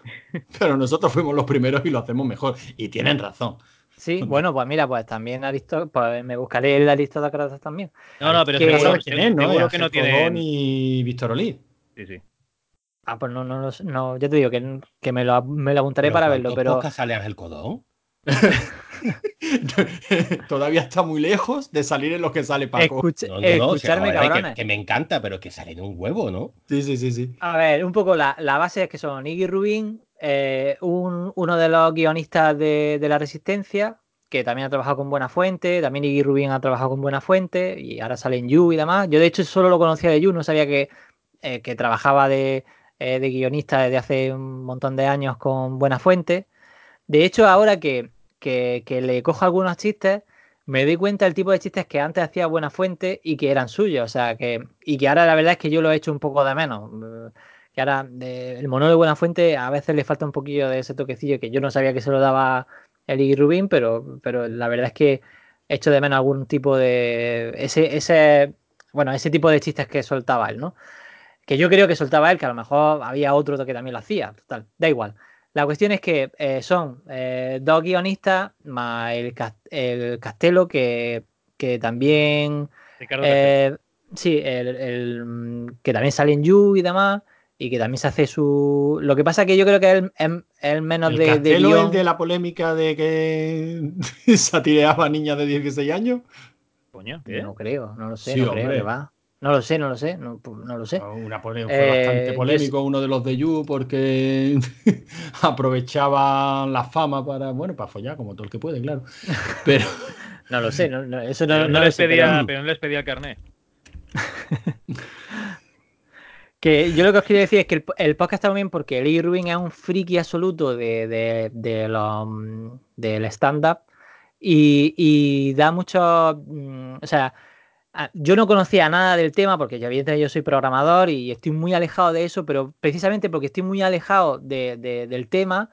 Pero nosotros fuimos los primeros y lo hacemos mejor. Y tienen razón. Sí, bueno, pues mira, pues también Aristócratas, pues me buscaré el Aristócratas también. No, no, pero que, sabes quién es, ¿no? que no tiene. y Víctor Olí. Sí, sí. Ah, pues no, no, no, yo te digo que, que me, lo, me lo apuntaré para verlo, pero. sale Ángel Codón? Todavía está muy lejos de salir en lo que sale Paco. escucharme, cabrones. Que, me encanta, pero que sale en un huevo, ¿no? Sí, sí, sí, sí. A ver, un poco la, base es que son Iggy Rubin, eh, uno de los guionistas de, La Resistencia, que también ha trabajado con Buena Fuente, también Iggy Rubin ha trabajado con Buena Fuente, y ahora sale en You y demás. Yo, de hecho, solo lo conocía de You, no sabía que, eh, que trabajaba de, eh, de guionista desde hace un montón de años con Buena Fuente. De hecho, ahora que que, le cojo algunos chistes, me doy cuenta del tipo de chistes que antes hacía Buena Fuente y que eran suyos. O sea, que. Y que ahora la verdad es que yo lo he hecho un poco de menos. Que ahora el monólogo de Buena Fuente a veces le falta un poquillo de ese toquecillo que yo no sabía que se lo daba el Rubin, pero, pero la verdad es que he hecho de menos algún tipo de. Ese, ese. Bueno, ese tipo de chistes que soltaba él, ¿no? Que yo creo que soltaba él, que a lo mejor había otro que también lo hacía. Total, da igual. La cuestión es que eh, son eh, dos guionistas más el, el Castelo que, también... Eh, sí, el, que también sale en You y demás y que también se hace su... Lo que pasa es que yo creo que es el, menos ¿El de... Castelo de el de la polémica de que satireaba a niñas de 16 años? Coño, No creo, no lo sé, no creo que va. No lo sé, no lo sé, no, lo sé. Una fue bastante eh, polémico uno de los de You porque aprovechaba la fama para, bueno, para follar, como todo el que puede, claro. Pero. no lo sé, eso no, no, les pedía, pero... no les pedía el carnet. que yo lo que os quería decir es que el, podcast está muy bien porque Lee Rubin es un friki absoluto de, de, de del stand-up y, y, da mucho. Mm, o sea yo no conocía nada del tema porque yo, evidentemente yo soy programador y estoy muy alejado de eso, pero precisamente porque estoy muy alejado del tema,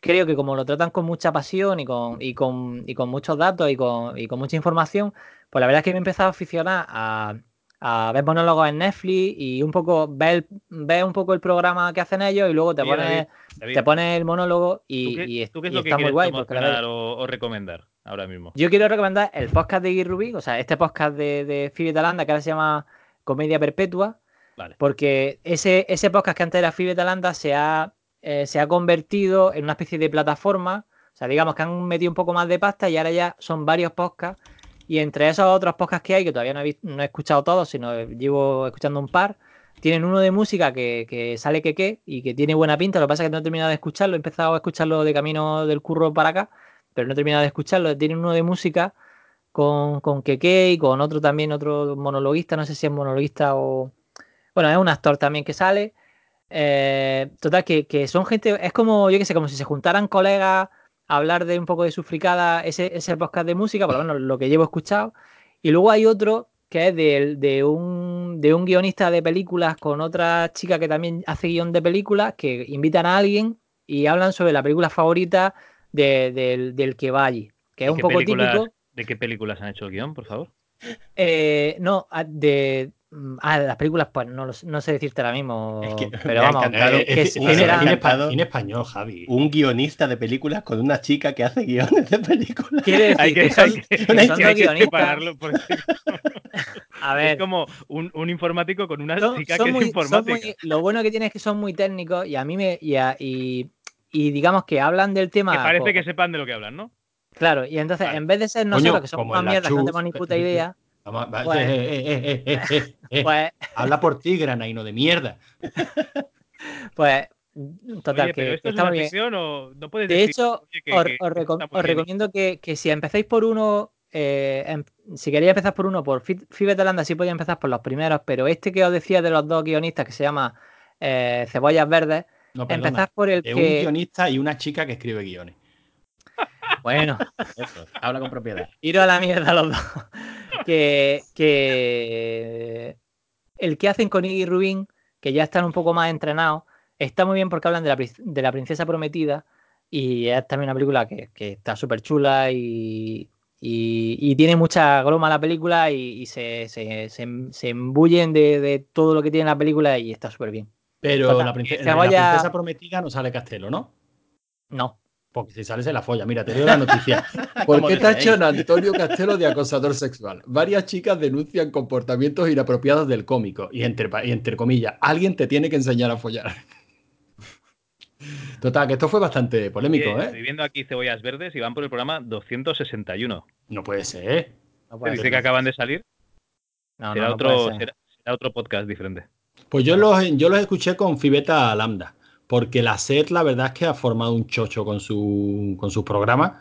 creo que como lo tratan con mucha pasión y con, y con, y con muchos datos y con, y con, mucha información, pues la verdad es que me he empezado a aficionar a, a ver monólogos en Netflix y un poco ver, ver, un poco el programa que hacen ellos y luego te pones, te pones el monólogo y, ¿Tú qué, es lo que muy guay. o recomendar? ahora mismo. Yo quiero recomendar el podcast de Guy Rubik, o sea, este podcast de, de Phoebe Talanda que ahora se llama Comedia Perpetua. Porque ese, ese podcast que antes era Phoebe Talanda se ha, eh, se ha convertido en una especie de plataforma. O sea, digamos que han metido un poco más de pasta y ahora ya son varios podcasts. Y entre esos otros podcasts que hay, que todavía no he, no he escuchado todos, sino llevo escuchando un par, tienen uno de música que, que sale que qué y que tiene buena pinta. Lo que pasa es que no he terminado de escucharlo, he empezado a escucharlo de camino del curro para acá pero no he terminado de escucharlo. Tienen uno de música con, con Keke y con otro también, otro monologuista, no sé si es monologuista o... Bueno, es un actor también que sale. Eh, total, que, que, son gente, es como, yo qué sé, como si se juntaran colegas hablar de un poco de su fricada, ese, ese podcast de música, por lo menos lo que llevo escuchado. Y luego hay otro que es de, de, un, de un guionista de películas con otra chica que también hace guion de películas, que invitan a alguien y hablan sobre la película favorita de, del, del que va allí, que es un poco típico. ¿De qué películas han hecho el guion, por favor? Eh, no, de. Mm, ah, las películas, pues no, no sé decirte ahora mismo. Es que, pero vamos, que, es, en español, Javi. Un guionista de películas con una chica que hace guiones de películas. Quiere decir hay que, que son, hay que, son hay que por A ver. Es como un, un informático con una son, chica son que muy, es informática. Muy, lo bueno que tiene es que son muy técnicos y a mí me. Y, a, y, y digamos que hablan del tema. Que parece pues, que sepan de lo que hablan, ¿no? Claro, y entonces vale. en vez de ser nosotros Coño, que somos más mierda, que no tenemos ni puta idea. Vamos, pues, eh, eh, eh, pues, Habla por ti, granaino de mierda. pues total, Oye, que, esto que es está muy bien. o no puedes De decir, hecho, que, os, que os recom- está muy os bien. recomiendo que, que si empezáis por uno, eh, em- si queréis empezar por uno, por Fi- Fibe Talanda, sí podéis empezar por los primeros, pero este que os decía de los dos guionistas que se llama eh, Cebollas Verdes, No, empezad por el es un que. guionista y una chica que escribe guiones. Bueno, Eso, habla con propiedad. iros a la mierda los dos. Que, que el que hacen con Iggy Rubin, que ya están un poco más entrenados, está muy bien porque hablan de la, de la princesa prometida y es también una película que, que está súper chula y, y, y tiene mucha groma la película y, y se, se, se, se embullen de, de todo lo que tiene la película y está súper bien. Pero Total, la, prince- que la princesa prometida no sale Castelo, ¿no? No, Porque si sale se la folla. Mira, te digo la noticia. ¿Cómo ¿Por qué tachan a Antonio Castelo de acosador sexual? Varias chicas denuncian comportamientos inapropiados del cómico. Y entre, y entre comillas, alguien te tiene que enseñar a follar. Total, que esto fue bastante polémico, ¿eh? Estoy viendo aquí cebollas verdes y van por el programa 261. No puede ser. no Se puede dice ser. que acaban de salir. No, será, no, no otro, puede ser. será, será otro podcast diferente. Pues yo los, yo los escuché con Fibeta Lambda, porque la SER la verdad es que ha formado un chocho con su, con sus programas.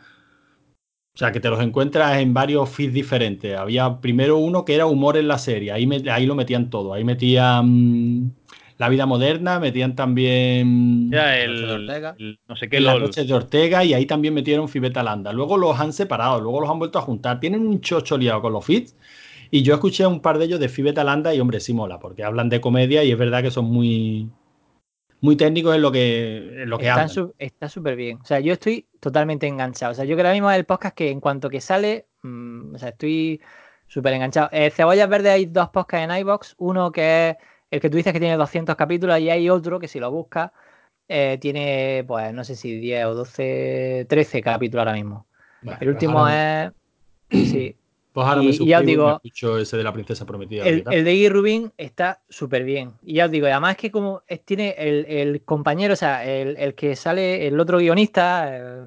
O sea, que te los encuentras en varios feeds diferentes. Había primero uno que era humor en la serie, ahí, me- ahí lo metían todo. Ahí metían la vida moderna, metían también Ya Noche el, de Ortega. el no sé qué las LOL. noches de Ortega y ahí también metieron Fibeta Lambda. Luego los han separado, luego los han vuelto a juntar. Tienen un chocho liado con los feeds. Y yo escuché un par de ellos de Fibeta Lambda y hombre, sí mola, porque hablan de comedia y es verdad que son muy, muy técnicos en lo que, en lo que Están hablan. su- está súper bien. O sea, yo estoy totalmente enganchado. O sea, yo creo que ahora mismo el podcast que en cuanto que sale, mm, o sea, estoy súper enganchado. Eh, Cebollas Verdes hay dos podcasts en iBox. Uno que es el que tú dices que tiene 200 capítulos y hay otro que si lo buscas eh, tiene, pues, no sé si 10 o 12, 13 capítulos ahora mismo. El pues último es... Sí, Pues ahora y- me y ya os suscribo y digo- me escucho ese de la princesa prometida. el, de Iggy Rubin está súper bien. Y ya os digo, además es que como es- tiene el, el compañero, o sea, el, el que sale, el otro guionista... eh,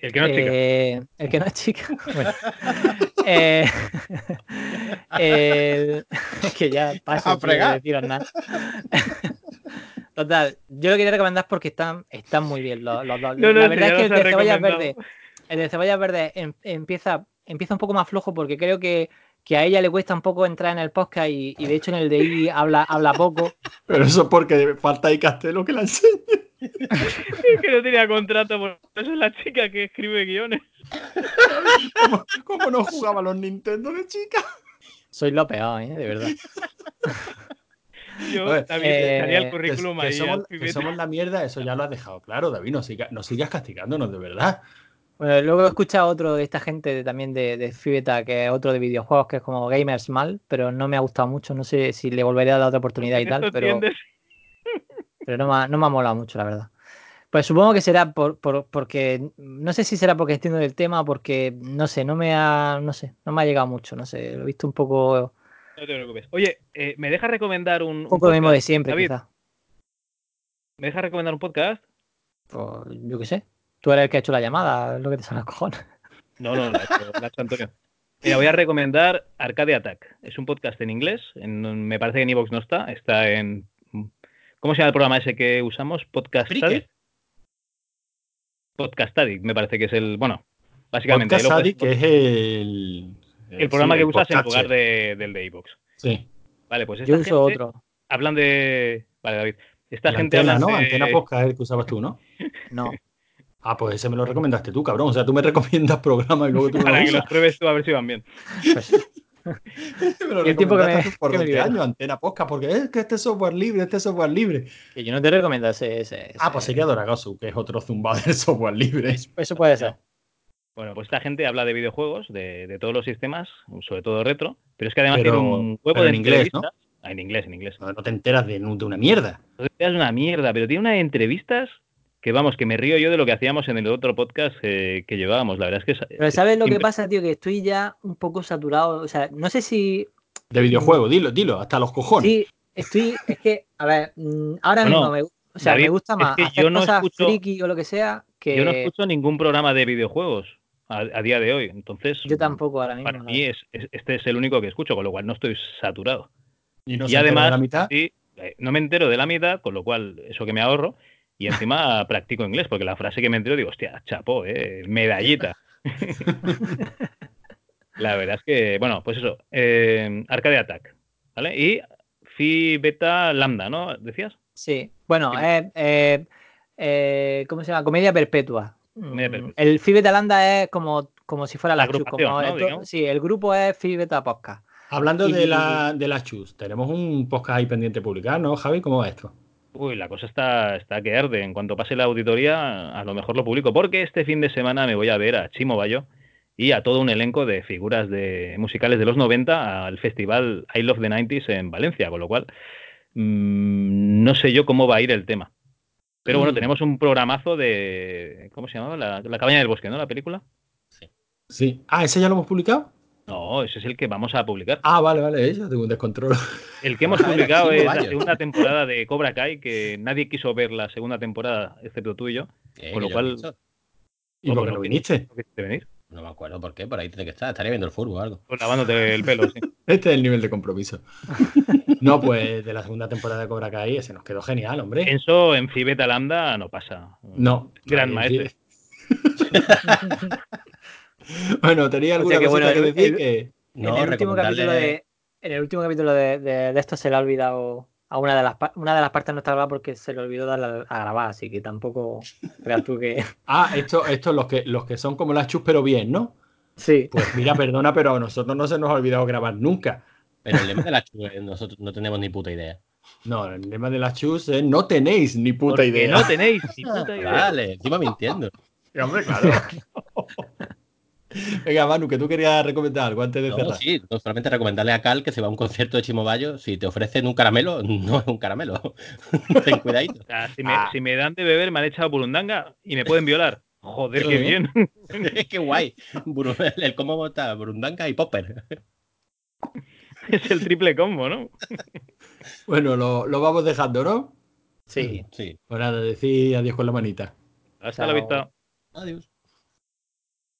El que no es chica. Eh, el que no es chica. Bueno. Eh, el- es que ya paso fregar. deciros nada. Total, yo lo quería recomendar porque están, están muy bien los, los dos. No, no, la verdad es que el de cebollas verde, el de cebollas verde em- empieza, empieza un poco más flojo porque creo que, que a ella le cuesta un poco entrar en el podcast y, y de hecho en el de Iggy habla, habla poco. Pero eso porque falta ahí Castelo que la enseñe. Es que no tenía contrato, por eso es la chica que escribe guiones. ¿Cómo, cómo no jugaba a los Nintendo de chica? Soy lo peor, ¿eh? de verdad. Yo Oye, también eh, estaría el currículum que ahí. somos, que somos la mierda, eso ya lo has dejado claro, David. No, siga- no sigas castigándonos, de verdad. Bueno, luego he escuchado otro de esta gente de- también de, de Fibeta, que es otro de videojuegos, que es como Gamers Mal, pero no me ha gustado mucho. No sé si le volveré a dar otra oportunidad y tal, ¿Esto pero, pero no, me ha, no me ha molado mucho, la verdad. Pues supongo que será por, por- porque, no sé si será porque entiendo del tema o porque, no sé, no me ha, no sé, no me ha llegado mucho, no sé, lo he visto un poco, No te preocupes. Oye, eh, ¿me dejas recomendar un, un un poco lo mismo de siempre, David, quizás. ¿Me dejas recomendar un podcast? Pues, yo qué sé. Tú eres el que ha hecho la llamada, es lo que te sale a cojones. No, no, la ha hecho, la ha hecho Antonio. Mira, voy a recomendar Arcade Attack. Es un podcast en inglés. en- me parece que en Evox no está. Está en. ¿Cómo se llama el programa ese que usamos? Podcast Spreaker. Podcast Addict, me parece que es el. Bueno, básicamente. Podcast Addict, que puedes- es el. El programa sí, que el usas en podcast. lugar de- del de iVoox. Sí. Vale, pues esta Yo uso gente- otro. Hablan de. Vale, David. Esta La gente antena, habla ¿no? de- Antena podcast es el que usabas tú, ¿no? No. Ah, pues ese me lo recomendaste tú, cabrón. O sea, tú me recomiendas programas y luego tú me Para lo que los pruebes tú a ver si van bien. Pues, Me lo el tiempo que me- por que me 20 libera. años, Antena Podcast, porque es que este software libre, este software libre. que yo no te recomiendo ese. ese- Ah, pues sería Doragasu, que es otro zumbado del software libre. Eso puede ser. Bueno, pues esta gente habla de videojuegos, de, de todos los sistemas, sobre todo retro, pero es que además Pero- tiene un huevo de en inglés, entrevistas. Ah, en inglés, en inglés. No, no te enteras de, de una mierda. Entonces, es una mierda, pero tiene unas entrevistas que vamos, que me río yo de lo que hacíamos en el otro podcast eh, que llevábamos. La verdad es que. es- Pero ¿sabes lo que pasa, tío? Que estoy ya un poco saturado. O sea, no sé si. De videojuego, dilo, dilo, hasta los cojones. Sí, estoy. Es que, a ver, mm, ahora Bueno, mismo me, o sea, David, me gusta es más que hacer yo no cosas escucho- friki o lo que sea que Yo no escucho ningún programa de videojuegos a, a día de hoy. Entonces, yo tampoco ahora mismo. para mí es, es- este es el único que escucho, con lo cual no estoy saturado. Y, no y se entera de además, la mitad. sí, eh, no me entero de la mitad, con lo cual eso que me ahorro. Y encima practico inglés, porque la frase que me entero digo, hostia, chapó, eh, medallita. la verdad es que, bueno, pues eso, eh, Arcade Attack, ¿vale? Y Phi Beta Lambda, ¿no? ¿Decías? Sí. Bueno, eh, eh, eh, ¿cómo se llama? Comedia perpetua. Comedia perpetua. El Phi Beta Lambda es como, como si fuera La la, Chus. Sí, el grupo es Phi Beta Podcast. Hablando y- de la, de la chus, tenemos un podcast ahí pendiente de publicar, ¿no, Javi? ¿Cómo va esto? Uy, la cosa está, está que arde. En cuanto pase la auditoría, a lo mejor lo publico, porque este fin de semana me voy a ver a Chimo Bayo y a todo un elenco de figuras de musicales de los 90 al festival I Love the 90s en Valencia, con lo cual mm, no sé yo cómo va a ir el tema. Pero bueno, Mm. tenemos un programazo de. ¿Cómo se llamaba? La, la cabaña del bosque, ¿no? La película. Sí. Ah, ¿ese ya lo hemos publicado? No, ese es el que vamos a publicar. Ah, vale, vale, yo tengo un descontrol. El que hemos publicado es la segunda temporada de Cobra Kai, que nadie quiso ver la segunda temporada, excepto tú y yo. Eh, Con lo cual-. ¿Y Oh, por qué no viniste? ¿No venir? No me acuerdo por qué, por ahí tiene que estar. Estaría viendo el fútbol o algo. Pues lavándote el pelo, sí. Este es el nivel de compromiso. No, pues de la segunda temporada de Cobra Kai, ese nos quedó genial, hombre. Eso en Fibeta Lambda no pasa. No. Gran sí. bueno, tenía O alguna sea que, bueno, que el- decir el- que. No, en el último recomendarle- capítulo de. En el último capítulo de, de- de esto se le ha olvidado a una de las una de las partes no está grabada porque se le olvidó darle a, grabar, así que tampoco creas tú que. Ah, esto, esto los que los que son como las chus, pero bien, ¿no? Sí. Pues mira, perdona, pero a nosotros no se nos ha olvidado grabar nunca. Pero el lema de la chula, nosotros no tenemos ni puta idea. No, el lema de las chus es no tenéis ni puta idea. no tenéis ni puta idea. Vale, encima mintiendo. Hombre, claro. Venga, Manu, que tú querías recomendar algo antes de No, cerrar. sí, no, solamente recomendarle a Cal que se va a un concierto de Chimo Bayo. Si te ofrecen un caramelo, no es un caramelo. Ten cuidadito. O sea, si me, Ah. si me dan de beber, me han echado burundanga y me pueden violar. Joder, qué bien. Qué guay. El cómo está Burundanga y Popper. es el triple combo, ¿no? Bueno, lo, lo vamos dejando, ¿no? Sí. Sí. Pues nada, decir adiós con la manita. Hasta la vista. Adiós.